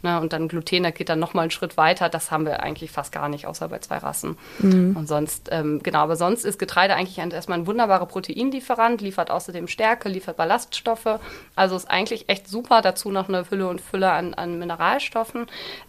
Ne, und dann Gluten, da geht dann nochmal einen Schritt weiter. Das haben wir eigentlich fast gar nicht, außer bei zwei Rassen. Mhm. Und sonst, ähm, genau, aber sonst ist Getreide eigentlich erstmal ein wunderbarer Proteinlieferant, liefert außerdem Stärke, liefert Ballaststoffe. Also ist eigentlich echt super. Dazu noch eine Fülle und Fülle an, an Mineralstoffen.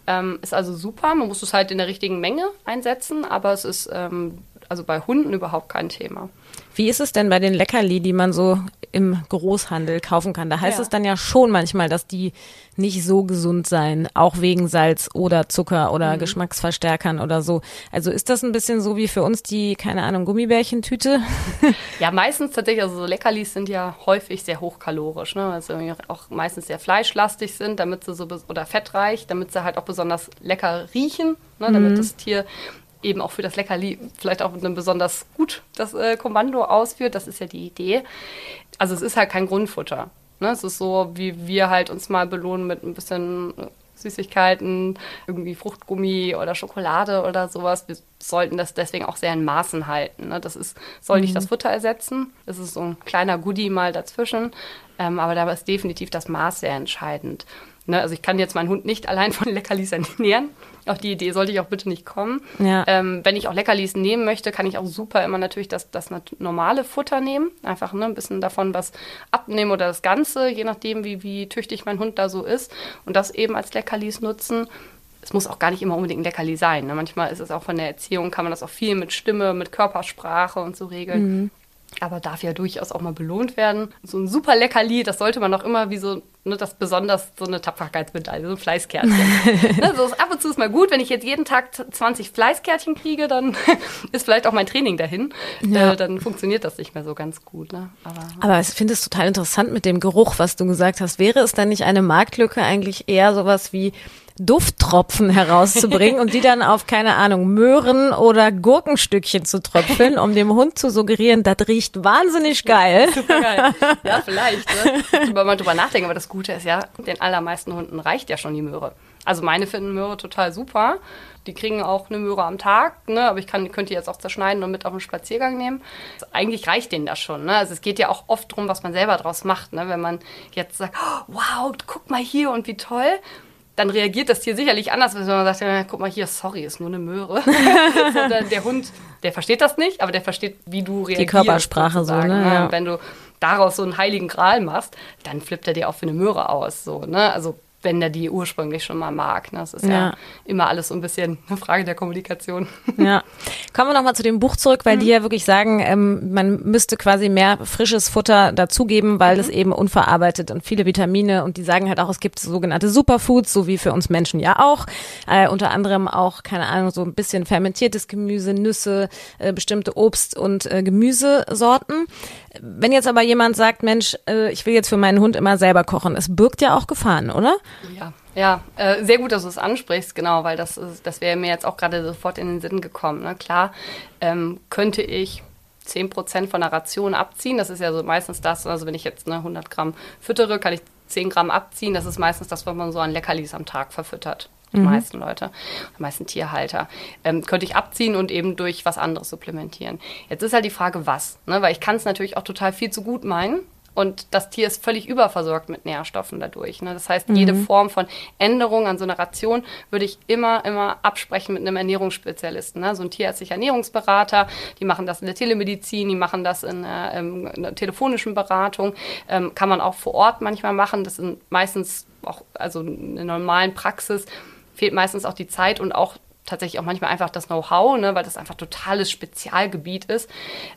Ähm, ist also super. Man muss es halt in der richtigen Menge einsetzen, aber es ist ähm, also bei Hunden überhaupt kein Thema. Wie ist es denn bei den Leckerli, die man so im Großhandel kaufen kann? Da heißt ja. es dann ja schon manchmal, dass die nicht so gesund seien, auch wegen Salz oder Zucker oder mhm. Geschmacksverstärkern oder so. Also ist das ein bisschen so wie für uns die, keine Ahnung, Gummibärchentüte? Ja, meistens tatsächlich, also so Leckerlis sind ja häufig sehr hochkalorisch, ne? Also auch meistens sehr fleischlastig sind, damit sie so, oder fettreich, damit sie halt auch besonders lecker riechen, ne? damit mhm. das Tier eben auch für das Leckerli vielleicht auch eine besonders gut das äh, Kommando ausführt. Das ist ja die Idee. Also es ist halt kein Grundfutter. Ne? Es ist so, wie wir halt uns mal belohnen mit ein bisschen äh, Süßigkeiten, irgendwie Fruchtgummi oder Schokolade oder sowas. Wir sollten das deswegen auch sehr in Maßen halten. Ne? Das ist, soll mhm. nicht das Futter ersetzen. Es ist so ein kleiner Goodie mal dazwischen. Ähm, aber da ist definitiv das Maß sehr entscheidend. Ne? Also ich kann jetzt meinen Hund nicht allein von Leckerlis ernähren. Auf die Idee sollte ich auch bitte nicht kommen. Ja. Ähm, wenn ich auch Leckerlis nehmen möchte, kann ich auch super immer natürlich das, das normale Futter nehmen. Einfach ne, ein bisschen davon was abnehmen oder das Ganze, je nachdem, wie, wie tüchtig mein Hund da so ist. Und das eben als Leckerlis nutzen es muss auch gar nicht immer unbedingt ein Leckerli sein. Ne? Manchmal ist es auch von der Erziehung, kann man das auch viel mit Stimme, mit Körpersprache und so regeln. Mhm aber darf ja durchaus auch mal belohnt werden. So ein super Leckerli, das sollte man auch immer wie so, ne, das besonders so eine Tapferkeitsmedaille, so ein Fleißkärtchen. ne, so ab und zu ist mal gut, wenn ich jetzt jeden Tag 20 Fleißkärtchen kriege, dann ist vielleicht auch mein Training dahin. Ja. Äh, dann funktioniert das nicht mehr so ganz gut. Ne? Aber, Aber ich finde es total interessant mit dem Geruch, was du gesagt hast. Wäre es dann nicht eine Marktlücke eigentlich eher sowas wie Dufttropfen herauszubringen und die dann auf, keine Ahnung, Möhren oder Gurkenstückchen zu tröpfeln, um dem Hund zu suggerieren, das riecht wahnsinnig geil. Super geil. Ja, vielleicht. Ne? Wenn man drüber nachdenken, aber das Gute ist ja, den allermeisten Hunden reicht ja schon die Möhre. Also meine finden Möhre total super. Die kriegen auch eine Möhre am Tag, ne? aber ich kann, könnte die jetzt auch zerschneiden und mit auf einen Spaziergang nehmen. Also eigentlich reicht denen das schon. Ne? Also es geht ja auch oft darum, was man selber draus macht. Ne? Wenn man jetzt sagt, oh, wow, guck mal hier und wie toll dann reagiert das Tier sicherlich anders, wenn man sagt, ja, guck mal hier, sorry, ist nur eine Möhre. der, der, Hund, der versteht das nicht, aber der versteht, wie du reagierst. Die Körpersprache so, ne? Ja. Wenn du daraus so einen heiligen Gral machst, dann flippt er dir auch für eine Möhre aus, so, ne? Also wenn der die ursprünglich schon mal mag. Ne? Das ist ja. ja. immer alles so ein bisschen eine Frage der Kommunikation. Ja. Kommen wir nochmal zu dem Buch zurück, weil mhm. die ja wirklich sagen, ähm, man müsste quasi mehr frisches Futter dazugeben, weil mhm. es eben unverarbeitet und viele Vitamine und die sagen halt auch, es gibt sogenannte Superfoods, so wie für uns Menschen ja auch. Äh, unter anderem auch, keine Ahnung, so ein bisschen fermentiertes Gemüse, Nüsse, äh, bestimmte Obst- und äh, Gemüsesorten. Wenn jetzt aber jemand sagt, Mensch, äh, ich will jetzt für meinen Hund immer selber kochen, es birgt ja auch Gefahren, oder? Ja, ja, äh, sehr gut, dass du es ansprichst, genau, weil das, das wäre mir jetzt auch gerade sofort in den Sinn gekommen. Ne? Klar, ähm, könnte ich 10% von der Ration abziehen, das ist ja so meistens das, also wenn ich jetzt ne, 100 Gramm füttere, kann ich 10 Gramm abziehen, das ist meistens das, was man so an Leckerlis am Tag verfüttert die mhm. meisten Leute, die meisten Tierhalter, ähm, könnte ich abziehen und eben durch was anderes supplementieren. Jetzt ist halt die Frage, was, ne? weil ich kann es natürlich auch total viel zu gut meinen. Und das Tier ist völlig überversorgt mit Nährstoffen dadurch. Ne? Das heißt, mhm. jede Form von Änderung an so einer Ration würde ich immer, immer absprechen mit einem Ernährungsspezialisten. Ne? So ein tierärztlicher Ernährungsberater, die machen das in der Telemedizin, die machen das in einer, ähm, in einer telefonischen Beratung, ähm, kann man auch vor Ort manchmal machen. Das sind meistens auch, also in der normalen Praxis fehlt meistens auch die Zeit und auch tatsächlich auch manchmal einfach das Know-how, ne, weil das einfach totales Spezialgebiet ist.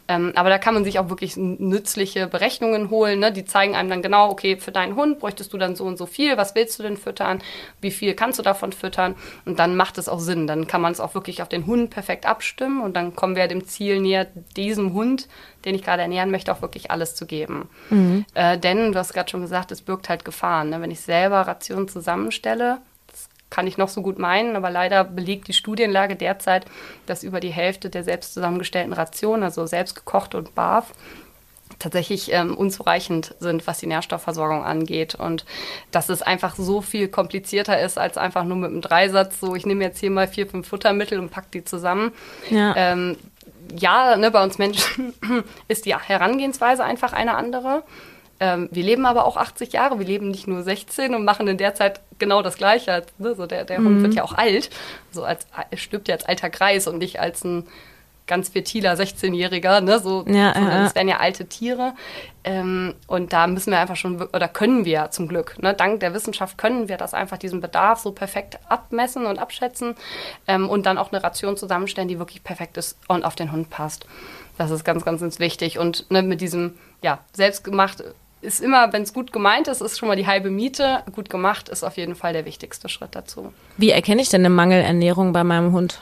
Ähm, aber da kann man sich auch wirklich nützliche Berechnungen holen. Ne? Die zeigen einem dann genau, okay, für deinen Hund bräuchtest du dann so und so viel, was willst du denn füttern, wie viel kannst du davon füttern und dann macht es auch Sinn. Dann kann man es auch wirklich auf den Hund perfekt abstimmen und dann kommen wir dem Ziel näher, diesem Hund, den ich gerade ernähren möchte, auch wirklich alles zu geben. Mhm. Äh, denn, du hast gerade schon gesagt, es birgt halt Gefahren. Ne? Wenn ich selber Rationen zusammenstelle, kann ich noch so gut meinen, aber leider belegt die Studienlage derzeit, dass über die Hälfte der selbst zusammengestellten Rationen, also selbst gekocht und barf, tatsächlich ähm, unzureichend sind, was die Nährstoffversorgung angeht. Und dass es einfach so viel komplizierter ist, als einfach nur mit einem Dreisatz, so ich nehme jetzt hier mal vier, fünf Futtermittel und pack die zusammen. Ja. Ähm, ja, ne, bei uns Menschen ist die Herangehensweise einfach eine andere. Ähm, wir leben aber auch 80 Jahre, wir leben nicht nur 16 und machen in der Zeit genau das Gleiche. Ne? So der der mhm. Hund wird ja auch alt, so als stirbt ja als alter Kreis und nicht als ein ganz fertiler 16-Jähriger, ne? So, ja, ja. das wären ja alte Tiere. Ähm, und da müssen wir einfach schon, oder können wir zum Glück, ne? dank der Wissenschaft können wir das einfach, diesen Bedarf so perfekt abmessen und abschätzen ähm, und dann auch eine Ration zusammenstellen, die wirklich perfekt ist und auf den Hund passt. Das ist ganz, ganz, ganz wichtig. Und ne, mit diesem, ja, selbstgemacht ist immer, wenn es gut gemeint ist, ist schon mal die halbe Miete. Gut gemacht ist auf jeden Fall der wichtigste Schritt dazu. Wie erkenne ich denn eine Mangelernährung bei meinem Hund?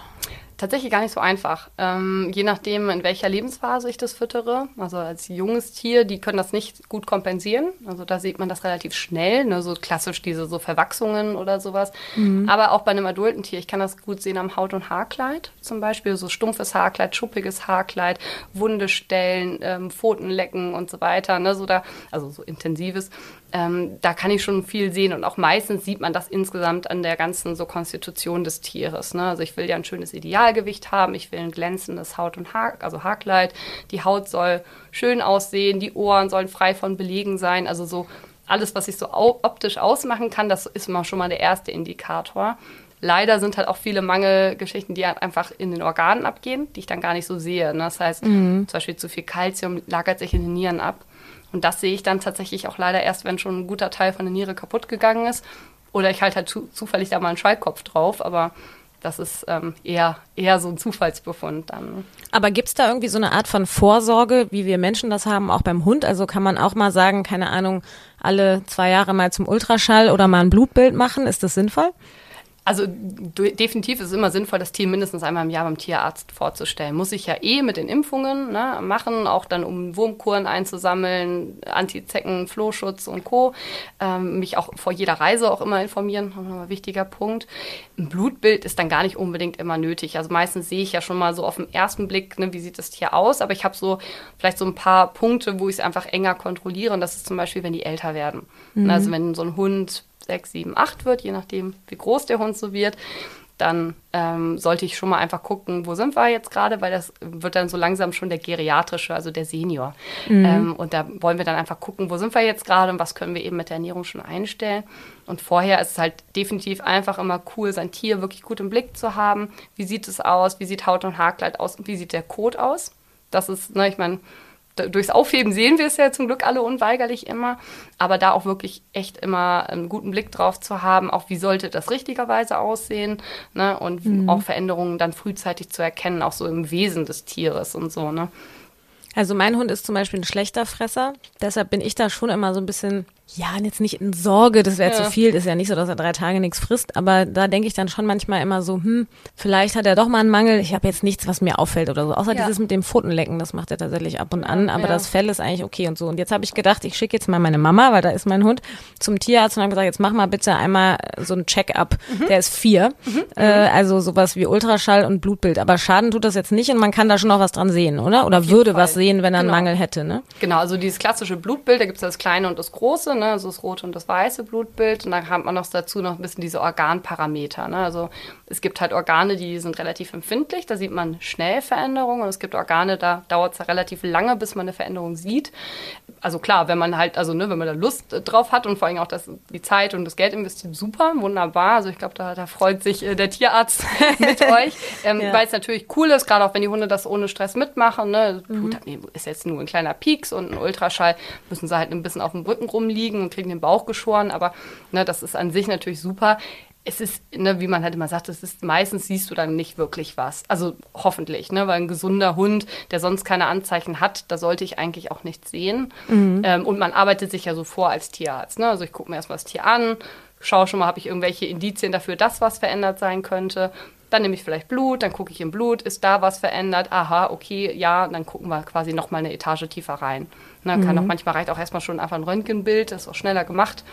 Tatsächlich gar nicht so einfach. Ähm, je nachdem, in welcher Lebensphase ich das füttere. Also als junges Tier, die können das nicht gut kompensieren. Also da sieht man das relativ schnell, ne? so klassisch diese so Verwachsungen oder sowas. Mhm. Aber auch bei einem adulten Tier, ich kann das gut sehen am Haut- und Haarkleid zum Beispiel. So stumpfes Haarkleid, schuppiges Haarkleid, Wunde stellen, ähm, Pfoten lecken und so weiter. Ne? So da, also so intensives ähm, da kann ich schon viel sehen und auch meistens sieht man das insgesamt an der ganzen so Konstitution des Tieres. Ne? Also ich will ja ein schönes Idealgewicht haben, ich will ein glänzendes Haut- und Haar, also Haarkleid, die Haut soll schön aussehen, die Ohren sollen frei von Belegen sein, also so alles, was ich so optisch ausmachen kann, das ist immer schon mal der erste Indikator. Leider sind halt auch viele Mangelgeschichten, die halt einfach in den Organen abgehen, die ich dann gar nicht so sehe. Ne? Das heißt, mhm. zum Beispiel zu viel Kalzium lagert sich in den Nieren ab. Und das sehe ich dann tatsächlich auch leider erst, wenn schon ein guter Teil von der Niere kaputt gegangen ist. Oder ich halte halt zu, zufällig da mal einen Schallkopf drauf, aber das ist ähm, eher, eher so ein Zufallsbefund dann. Aber gibt es da irgendwie so eine Art von Vorsorge, wie wir Menschen das haben, auch beim Hund? Also kann man auch mal sagen, keine Ahnung, alle zwei Jahre mal zum Ultraschall oder mal ein Blutbild machen? Ist das sinnvoll? Also definitiv ist es immer sinnvoll, das Tier mindestens einmal im Jahr beim Tierarzt vorzustellen. Muss ich ja eh mit den Impfungen ne, machen, auch dann um Wurmkuren einzusammeln, Antizecken, Flohschutz und Co. Ähm, mich auch vor jeder Reise auch immer informieren, ein wichtiger Punkt. Ein Blutbild ist dann gar nicht unbedingt immer nötig. Also meistens sehe ich ja schon mal so auf den ersten Blick, ne, wie sieht das Tier aus, aber ich habe so vielleicht so ein paar Punkte, wo ich es einfach enger kontrolliere. Und das ist zum Beispiel, wenn die älter werden. Mhm. Also wenn so ein Hund sechs, sieben, acht wird, je nachdem, wie groß der Hund so wird, dann ähm, sollte ich schon mal einfach gucken, wo sind wir jetzt gerade, weil das wird dann so langsam schon der geriatrische, also der Senior. Mhm. Ähm, und da wollen wir dann einfach gucken, wo sind wir jetzt gerade und was können wir eben mit der Ernährung schon einstellen. Und vorher ist es halt definitiv einfach immer cool, sein Tier wirklich gut im Blick zu haben. Wie sieht es aus? Wie sieht Haut und Haarkleid aus? Und wie sieht der Kot aus? Das ist, ne, ich meine, durchs Aufheben sehen wir es ja zum Glück alle unweigerlich immer, aber da auch wirklich echt immer einen guten Blick drauf zu haben, auch wie sollte das richtigerweise aussehen ne? und mhm. auch Veränderungen dann frühzeitig zu erkennen, auch so im Wesen des Tieres und so. Ne? Also mein Hund ist zum Beispiel ein schlechter Fresser, deshalb bin ich da schon immer so ein bisschen ja, jetzt nicht in Sorge, das wäre ja. zu viel, das ist ja nicht so, dass er drei Tage nichts frisst, aber da denke ich dann schon manchmal immer so, hm, vielleicht hat er doch mal einen Mangel, ich habe jetzt nichts, was mir auffällt oder so, außer ja. dieses mit dem Pfotenlecken, das macht er tatsächlich ab und an, aber ja. das Fell ist eigentlich okay und so. Und jetzt habe ich gedacht, ich schicke jetzt mal meine Mama, weil da ist mein Hund, zum Tierarzt und habe gesagt, jetzt mach mal bitte einmal so ein Check-up, mhm. der ist vier, mhm. äh, also sowas wie Ultraschall und Blutbild, aber Schaden tut das jetzt nicht und man kann da schon noch was dran sehen, oder? Oder würde Fall. was sehen, wenn er genau. einen Mangel hätte, ne? Genau, also dieses klassische Blutbild, da gibt es das kleine und das große, ne? also das rote und das weiße Blutbild. Und dann hat man noch dazu noch ein bisschen diese Organparameter. Ne? Also es gibt halt Organe, die sind relativ empfindlich, da sieht man schnell Veränderungen. Und es gibt Organe, da dauert es relativ lange, bis man eine Veränderung sieht. Also klar, wenn man halt, also ne, wenn man da Lust drauf hat und vor allem auch das, die Zeit und das Geld investiert, super, wunderbar. Also ich glaube, da, da freut sich äh, der Tierarzt mit euch. Ähm, ja. Weil es natürlich cool ist, gerade auch wenn die Hunde das ohne Stress mitmachen. Ne? Mhm. Blut ist jetzt nur ein kleiner Pieks und ein Ultraschall, müssen sie halt ein bisschen auf dem Rücken rumliegen und kriegen den Bauch geschoren, aber ne, das ist an sich natürlich super. Es ist, ne, wie man halt immer sagt, es ist meistens siehst du dann nicht wirklich was. Also hoffentlich, ne, weil ein gesunder Hund, der sonst keine Anzeichen hat, da sollte ich eigentlich auch nichts sehen. Mhm. Ähm, und man arbeitet sich ja so vor als Tierarzt. Ne? Also ich gucke mir erstmal das Tier an, schaue schon mal, habe ich irgendwelche Indizien dafür, dass was verändert sein könnte. Dann nehme ich vielleicht Blut, dann gucke ich im Blut, ist da was verändert? Aha, okay, ja, dann gucken wir quasi nochmal eine Etage tiefer rein. Ne, mhm. kann auch manchmal reicht auch erstmal schon einfach ein Röntgenbild, das ist auch schneller gemacht,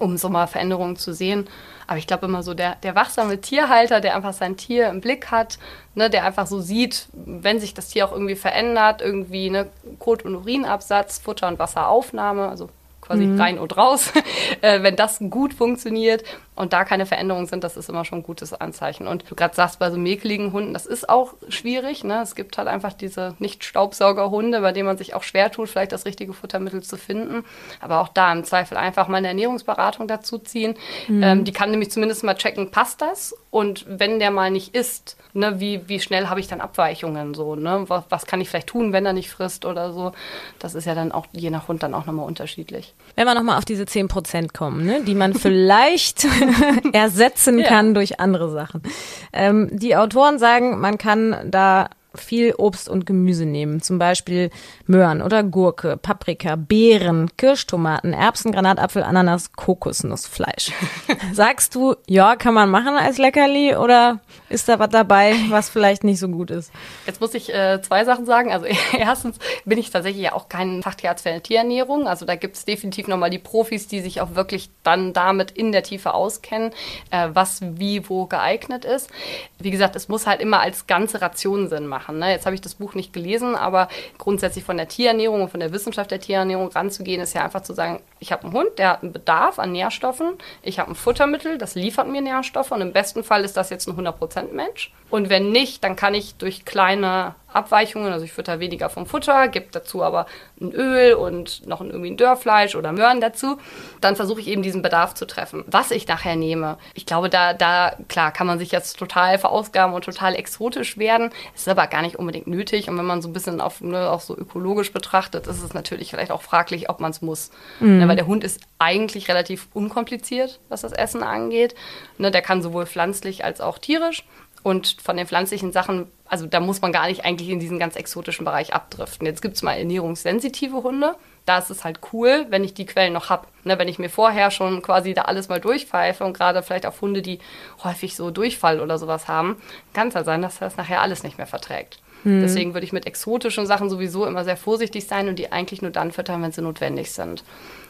um so mal Veränderungen zu sehen. Aber ich glaube immer so, der, der wachsame Tierhalter, der einfach sein Tier im Blick hat, ne, der einfach so sieht, wenn sich das Tier auch irgendwie verändert, irgendwie ne, Kot- und Urinabsatz, Futter- und Wasseraufnahme, also quasi mhm. rein und raus. äh, wenn das gut funktioniert und da keine Veränderungen sind, das ist immer schon ein gutes Anzeichen. Und du gerade sagst, bei so mäkeligen Hunden, das ist auch schwierig. Ne? Es gibt halt einfach diese Nicht-Staubsaugerhunde, bei denen man sich auch schwer tut, vielleicht das richtige Futtermittel zu finden. Aber auch da im Zweifel einfach mal eine Ernährungsberatung dazu ziehen. Mhm. Ähm, die kann nämlich zumindest mal checken, passt das? Und wenn der mal nicht isst, ne, wie, wie schnell habe ich dann Abweichungen so, ne? Was, was, kann ich vielleicht tun, wenn er nicht frisst oder so? Das ist ja dann auch je nach Hund dann auch nochmal unterschiedlich. Wenn wir nochmal auf diese 10 Prozent kommen, ne, die man vielleicht ersetzen kann ja. durch andere Sachen. Ähm, die Autoren sagen, man kann da viel Obst und Gemüse nehmen, zum Beispiel Möhren oder Gurke, Paprika, Beeren, Kirschtomaten, Erbsen, Granatapfel, Ananas, Kokosnussfleisch. Sagst du, ja, kann man machen als Leckerli oder ist da was dabei, was vielleicht nicht so gut ist? Jetzt muss ich äh, zwei Sachen sagen. Also erstens bin ich tatsächlich ja auch kein Fachtierarzt für Tierernährung. Also da gibt es definitiv nochmal die Profis, die sich auch wirklich dann damit in der Tiefe auskennen, äh, was wie wo geeignet ist. Wie gesagt, es muss halt immer als ganze Ration Sinn machen machen. Ne? Jetzt habe ich das Buch nicht gelesen, aber grundsätzlich von der Tierernährung und von der Wissenschaft der Tierernährung ranzugehen, ist ja einfach zu sagen, ich habe einen Hund, der hat einen Bedarf an Nährstoffen, ich habe ein Futtermittel, das liefert mir Nährstoffe und im besten Fall ist das jetzt ein 100% Mensch. Und wenn nicht, dann kann ich durch kleine Abweichungen, also ich fütter weniger vom Futter, gebe dazu aber ein Öl und noch irgendwie ein Dörrfleisch oder Möhren dazu, dann versuche ich eben diesen Bedarf zu treffen. Was ich nachher nehme, ich glaube, da, da, klar, kann man sich jetzt total verausgaben und total exotisch werden, ist aber gar nicht unbedingt nötig und wenn man so ein bisschen auf, ne, auch so ökologisch betrachtet, ist es natürlich vielleicht auch fraglich, ob man es muss. Mhm. Ne, weil der Hund ist eigentlich relativ unkompliziert, was das Essen angeht. Ne, der kann sowohl pflanzlich als auch tierisch und von den pflanzlichen Sachen, also da muss man gar nicht eigentlich in diesen ganz exotischen Bereich abdriften. Jetzt gibt es mal ernährungssensitive Hunde. Da ist es halt cool, wenn ich die Quellen noch habe. Ne, wenn ich mir vorher schon quasi da alles mal durchpfeife und gerade vielleicht auf Hunde, die häufig so Durchfall oder sowas haben, kann es halt sein, dass das nachher alles nicht mehr verträgt. Mhm. Deswegen würde ich mit exotischen Sachen sowieso immer sehr vorsichtig sein und die eigentlich nur dann füttern, wenn sie notwendig sind.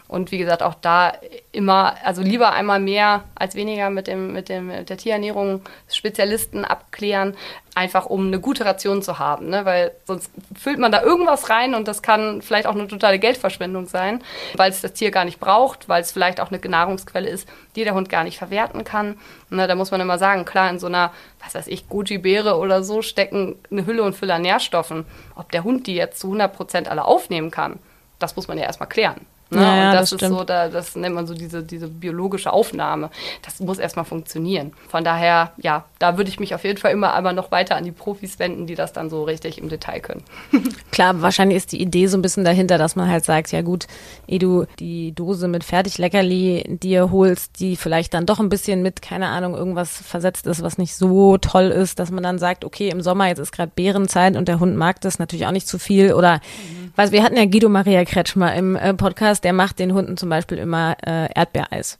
Und wie gesagt, auch da immer, also lieber einmal mehr als weniger mit dem, mit dem, mit der Tierernährung Spezialisten abklären, einfach um eine gute Ration zu haben, ne? weil sonst füllt man da irgendwas rein und das kann vielleicht auch eine totale Geldverschwendung sein, weil es das Tier gar nicht braucht, weil es vielleicht auch eine Nahrungsquelle ist, die der Hund gar nicht verwerten kann. Ne? Da muss man immer sagen, klar, in so einer, was weiß ich, Goji-Beere oder so stecken eine Hülle und Fülle an Nährstoffen. Ob der Hund die jetzt zu 100 Prozent alle aufnehmen kann, das muss man ja erstmal klären. Ne? Ja, und das, das ist so, da, das nennt man so diese, diese biologische Aufnahme. Das muss erstmal funktionieren. Von daher, ja, da würde ich mich auf jeden Fall immer einmal noch weiter an die Profis wenden, die das dann so richtig im Detail können. Klar, wahrscheinlich ist die Idee so ein bisschen dahinter, dass man halt sagt, ja gut, eh du die Dose mit Fertigleckerli dir holst, die vielleicht dann doch ein bisschen mit, keine Ahnung, irgendwas versetzt ist, was nicht so toll ist, dass man dann sagt, okay, im Sommer, jetzt ist gerade Bärenzeit und der Hund mag das natürlich auch nicht zu viel oder mhm was, wir hatten ja Guido Maria Kretschmer im äh, Podcast, der macht den Hunden zum Beispiel immer äh, Erdbeereis.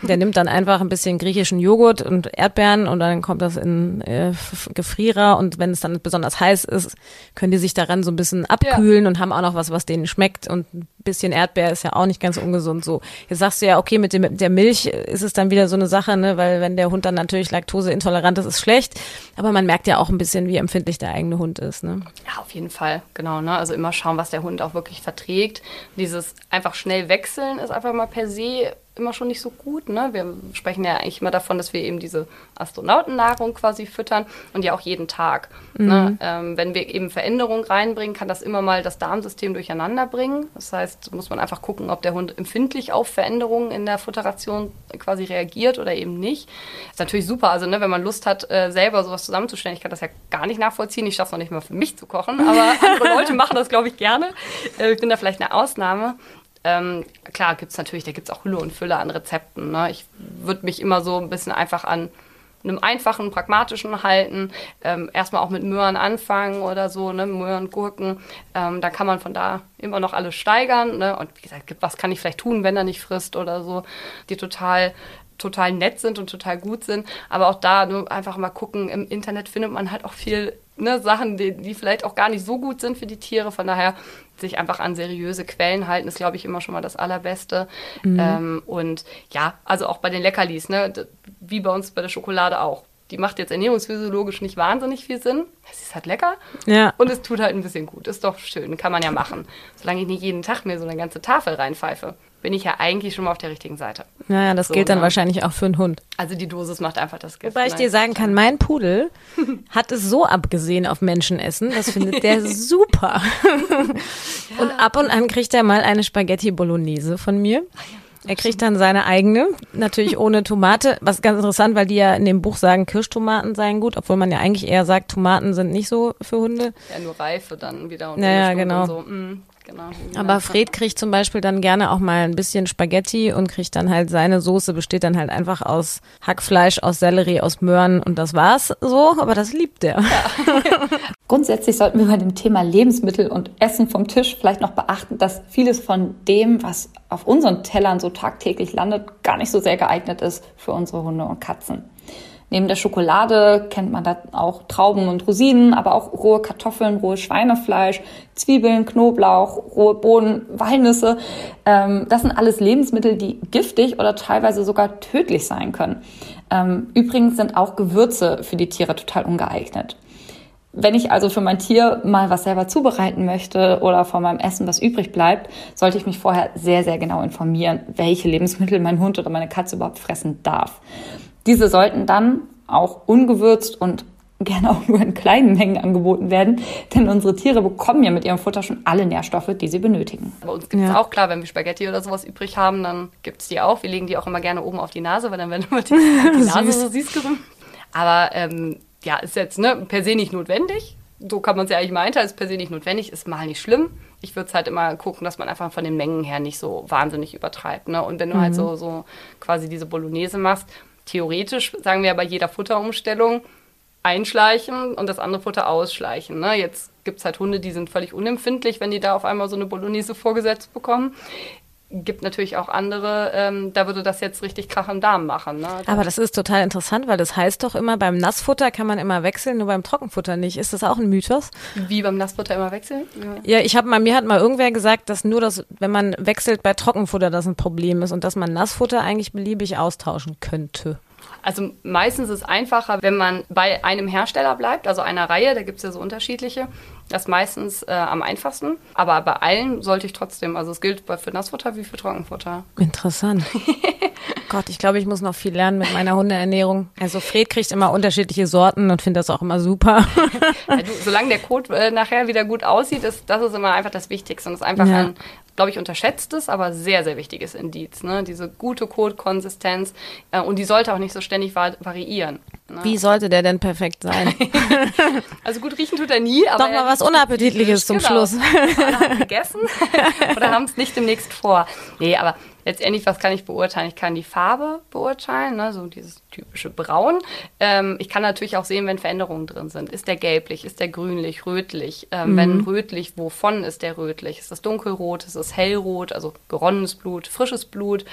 Der nimmt dann einfach ein bisschen griechischen Joghurt und Erdbeeren und dann kommt das in äh, Gefrierer und wenn es dann besonders heiß ist, können die sich daran so ein bisschen abkühlen ja. und haben auch noch was, was denen schmeckt und ein bisschen Erdbeer ist ja auch nicht ganz ungesund so. Jetzt sagst du ja, okay, mit, dem, mit der Milch ist es dann wieder so eine Sache, ne, weil wenn der Hund dann natürlich laktoseintolerant ist, ist schlecht, aber man merkt ja auch ein bisschen, wie empfindlich der eigene Hund ist, ne? Ja, auf jeden Fall, genau, ne? Also immer schauen, was der Hund auch wirklich verträgt. Dieses einfach schnell wechseln ist einfach mal per se immer schon nicht so gut. Ne? Wir sprechen ja eigentlich immer davon, dass wir eben diese Astronautennahrung quasi füttern und ja auch jeden Tag. Ne? Mhm. Ne? Ähm, wenn wir eben Veränderungen reinbringen, kann das immer mal das Darmsystem durcheinander bringen. Das heißt, muss man einfach gucken, ob der Hund empfindlich auf Veränderungen in der Futteration quasi reagiert oder eben nicht. Ist natürlich super. Also ne, wenn man Lust hat, äh, selber sowas zusammenzustellen, ich kann das ja gar nicht nachvollziehen. Ich schaffe es noch nicht mal für mich zu kochen, aber andere Leute machen das, glaube ich, gerne. Äh, ich bin da vielleicht eine Ausnahme. Ähm, klar gibt es natürlich, da gibt es auch Hülle und Fülle an Rezepten. Ne? Ich würde mich immer so ein bisschen einfach an einem einfachen, pragmatischen halten. Ähm, erstmal auch mit Möhren anfangen oder so, ne? Möhren, Gurken. Ähm, da kann man von da immer noch alles steigern. Ne? Und wie gesagt, was kann ich vielleicht tun, wenn er nicht frisst oder so, die total total nett sind und total gut sind. Aber auch da nur einfach mal gucken, im Internet findet man halt auch viel ne, Sachen, die, die vielleicht auch gar nicht so gut sind für die Tiere. Von daher sich einfach an seriöse Quellen halten, ist, glaube ich, immer schon mal das Allerbeste. Mhm. Ähm, und ja, also auch bei den Leckerlis, ne, wie bei uns bei der Schokolade auch. Die macht jetzt ernährungsphysiologisch nicht wahnsinnig viel Sinn. Es ist halt lecker ja. und es tut halt ein bisschen gut. Ist doch schön, kann man ja machen. Solange ich nicht jeden Tag mir so eine ganze Tafel reinpfeife bin ich ja eigentlich schon mal auf der richtigen Seite. Naja, das so, gilt dann ne? wahrscheinlich auch für einen Hund. Also die Dosis macht einfach das Gift. Wobei ich dir sagen kann, mein Pudel hat es so abgesehen auf Menschenessen, das findet der super. ja. Und ab und an kriegt er mal eine Spaghetti Bolognese von mir. Ach ja. Er kriegt dann seine eigene, natürlich ohne Tomate. Was ganz interessant, weil die ja in dem Buch sagen, Kirschtomaten seien gut, obwohl man ja eigentlich eher sagt, Tomaten sind nicht so für Hunde. Ja, nur reife dann wieder und naja, genau. Und so. Mm genau. Aber Fred kriegt zum Beispiel dann gerne auch mal ein bisschen Spaghetti und kriegt dann halt seine Soße, besteht dann halt einfach aus Hackfleisch, aus Sellerie, aus Möhren und das war's so, aber das liebt er. Ja. Grundsätzlich sollten wir bei dem Thema Lebensmittel und Essen vom Tisch vielleicht noch beachten, dass vieles von dem, was auf unseren Tellern so tagtäglich landet, gar nicht so sehr geeignet ist für unsere Hunde und Katzen. Neben der Schokolade kennt man da auch Trauben und Rosinen, aber auch rohe Kartoffeln, rohes Schweinefleisch, Zwiebeln, Knoblauch, rohe Bohnen, Walnüsse. Ähm, das sind alles Lebensmittel, die giftig oder teilweise sogar tödlich sein können. Ähm, übrigens sind auch Gewürze für die Tiere total ungeeignet. Wenn ich also für mein Tier mal was selber zubereiten möchte oder von meinem Essen was übrig bleibt, sollte ich mich vorher sehr, sehr genau informieren, welche Lebensmittel mein Hund oder meine Katze überhaupt fressen darf. Diese sollten dann auch ungewürzt und gerne auch nur in kleinen Mengen angeboten werden, denn unsere Tiere bekommen ja mit ihrem Futter schon alle Nährstoffe, die sie benötigen. Bei uns gibt es ja. auch klar, wenn wir Spaghetti oder sowas übrig haben, dann gibt es die auch. Wir legen die auch immer gerne oben auf die Nase, weil dann werden immer die, die Nase so süß gerühmt. Aber ähm, ja, ist jetzt ne, per se nicht notwendig. So kann man es ja eigentlich meinen, ist per se nicht notwendig, ist mal nicht schlimm. Ich würde es halt immer gucken, dass man einfach von den Mengen her nicht so wahnsinnig übertreibt. Ne? Und wenn du halt mhm. halt so, so quasi diese Bolognese machst, theoretisch, sagen wir bei jeder Futterumstellung, einschleichen und das andere Futter ausschleichen. Ne? Jetzt gibt es halt Hunde, die sind völlig unempfindlich, wenn die da auf einmal so eine Bolognese vorgesetzt bekommen gibt natürlich auch andere, ähm, da würde das jetzt richtig Krach im Darm machen. Ne? Aber das ist total interessant, weil das heißt doch immer, beim Nassfutter kann man immer wechseln, nur beim Trockenfutter nicht. Ist das auch ein Mythos? Wie beim Nassfutter immer wechseln? Ja, ja ich habe mal, mir hat mal irgendwer gesagt, dass nur das, wenn man wechselt bei Trockenfutter, das ein Problem ist und dass man Nassfutter eigentlich beliebig austauschen könnte. Also meistens ist es einfacher, wenn man bei einem Hersteller bleibt, also einer Reihe, da gibt es ja so unterschiedliche. Das ist meistens äh, am einfachsten. Aber bei allen sollte ich trotzdem, also es gilt für Nassfutter wie für Trockenfutter. Interessant. Gott, ich glaube, ich muss noch viel lernen mit meiner Hundeernährung. Also Fred kriegt immer unterschiedliche Sorten und findet das auch immer super. Ja, du, solange der Kot äh, nachher wieder gut aussieht, ist, das ist immer einfach das Wichtigste. Und ist einfach ja. ein glaube ich, unterschätztes, aber sehr, sehr wichtiges Indiz. Ne? Diese gute Kotkonsistenz äh, und die sollte auch nicht so ständig variieren. Ne? Wie sollte der denn perfekt sein? also gut riechen tut er nie. Aber Doch mal was Unappetitliches zum genau. Schluss. Alle haben gegessen oder haben es nicht demnächst vor. Nee, aber letztendlich, was kann ich beurteilen? Ich kann die Farbe beurteilen, ne? so dieses typische Braun. Ähm, ich kann natürlich auch sehen, wenn Veränderungen drin sind. Ist der gelblich, ist der grünlich, rötlich? Ähm, mhm. Wenn rötlich, wovon ist der rötlich? Ist das dunkelrot, ist das hellrot, also geronnenes Blut, frisches Blut?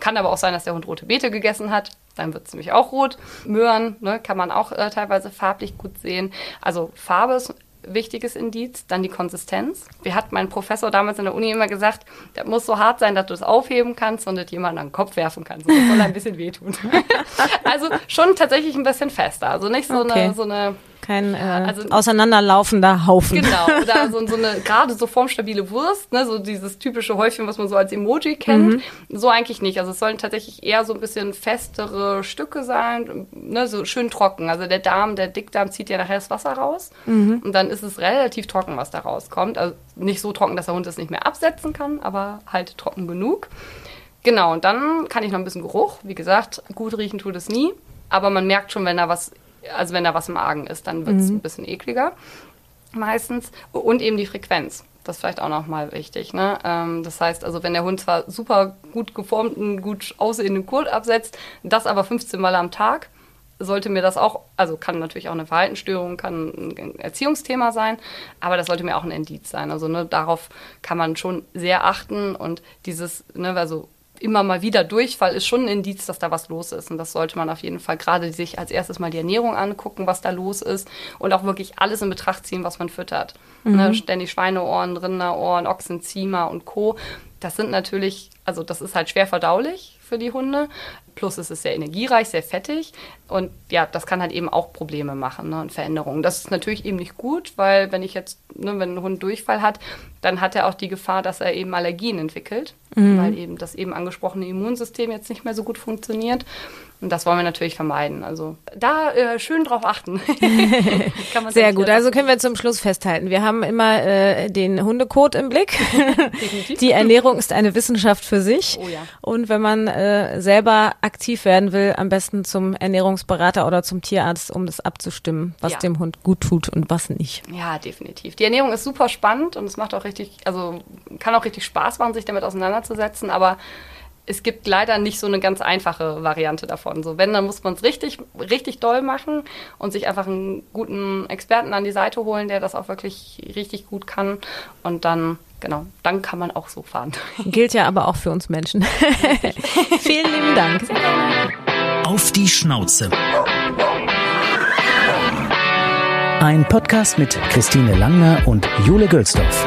Kann aber auch sein, dass der Hund rote Beete gegessen hat. Dann wird es nämlich auch rot. Möhren ne, kann man auch äh, teilweise farblich gut sehen. Also Farbe ist wichtiges Indiz. Dann die Konsistenz. Wie hat mein Professor damals in der Uni immer gesagt, das muss so hart sein, dass du es aufheben kannst und das jemand an den Kopf werfen kannst. Das soll ein bisschen wehtun. also schon tatsächlich ein bisschen fester. Also nicht so okay. eine, so eine kein äh, also, auseinanderlaufender Haufen. Genau, oder so, so eine gerade so formstabile Wurst, ne, so dieses typische Häufchen, was man so als Emoji kennt. Mhm. So eigentlich nicht. Also es sollen tatsächlich eher so ein bisschen festere Stücke sein, ne, so schön trocken. Also der Darm, der Dickdarm zieht ja nachher das Wasser raus mhm. und dann ist es relativ trocken, was da rauskommt. Also nicht so trocken, dass der Hund es nicht mehr absetzen kann, aber halt trocken genug. Genau, und dann kann ich noch ein bisschen Geruch. Wie gesagt, gut riechen tut es nie. Aber man merkt schon, wenn da was also wenn da was im Argen ist, dann wird es mhm. ein bisschen ekliger meistens. Und eben die Frequenz. Das ist vielleicht auch nochmal wichtig. Ne? Ähm, das heißt also, wenn der Hund zwar super gut geformten, gut aussehenden Kurt absetzt, das aber 15 Mal am Tag, sollte mir das auch, also kann natürlich auch eine Verhaltensstörung, kann ein Erziehungsthema sein, aber das sollte mir auch ein Indiz sein. Also ne, darauf kann man schon sehr achten und dieses, ne, also immer mal wieder Durchfall ist schon ein Indiz, dass da was los ist. Und das sollte man auf jeden Fall gerade sich als erstes mal die Ernährung angucken, was da los ist und auch wirklich alles in Betracht ziehen, was man füttert. Mhm. Ne, ständig Schweineohren, Rinderohren, Ochsenziemer und Co. Das sind natürlich, also das ist halt schwer verdaulich für die Hunde. Plus es ist sehr energiereich, sehr fettig. Und ja, das kann halt eben auch Probleme machen ne, und Veränderungen. Das ist natürlich eben nicht gut, weil wenn ich jetzt, ne, wenn ein Hund Durchfall hat, dann hat er auch die Gefahr, dass er eben Allergien entwickelt, mhm. weil eben das eben angesprochene Immunsystem jetzt nicht mehr so gut funktioniert. Und das wollen wir natürlich vermeiden. Also da äh, schön drauf achten. Sehr gut. Also können wir zum Schluss festhalten. Wir haben immer äh, den Hundekot im Blick. Die Ernährung ist eine Wissenschaft für sich. Oh ja. Und wenn man äh, selber aktiv werden will, am besten zum Ernährungsberater oder zum Tierarzt, um das abzustimmen, was ja. dem Hund gut tut und was nicht. Ja, definitiv. Die Ernährung ist super spannend und es macht auch richtig, also kann auch richtig Spaß machen, sich damit auseinanderzusetzen, aber es gibt leider nicht so eine ganz einfache Variante davon. So, wenn, dann muss man es richtig, richtig doll machen und sich einfach einen guten Experten an die Seite holen, der das auch wirklich richtig gut kann. Und dann, genau, dann kann man auch so fahren. Gilt ja aber auch für uns Menschen. Vielen lieben Dank. Auf die Schnauze. Ein Podcast mit Christine Langner und Jule Gülsdorf.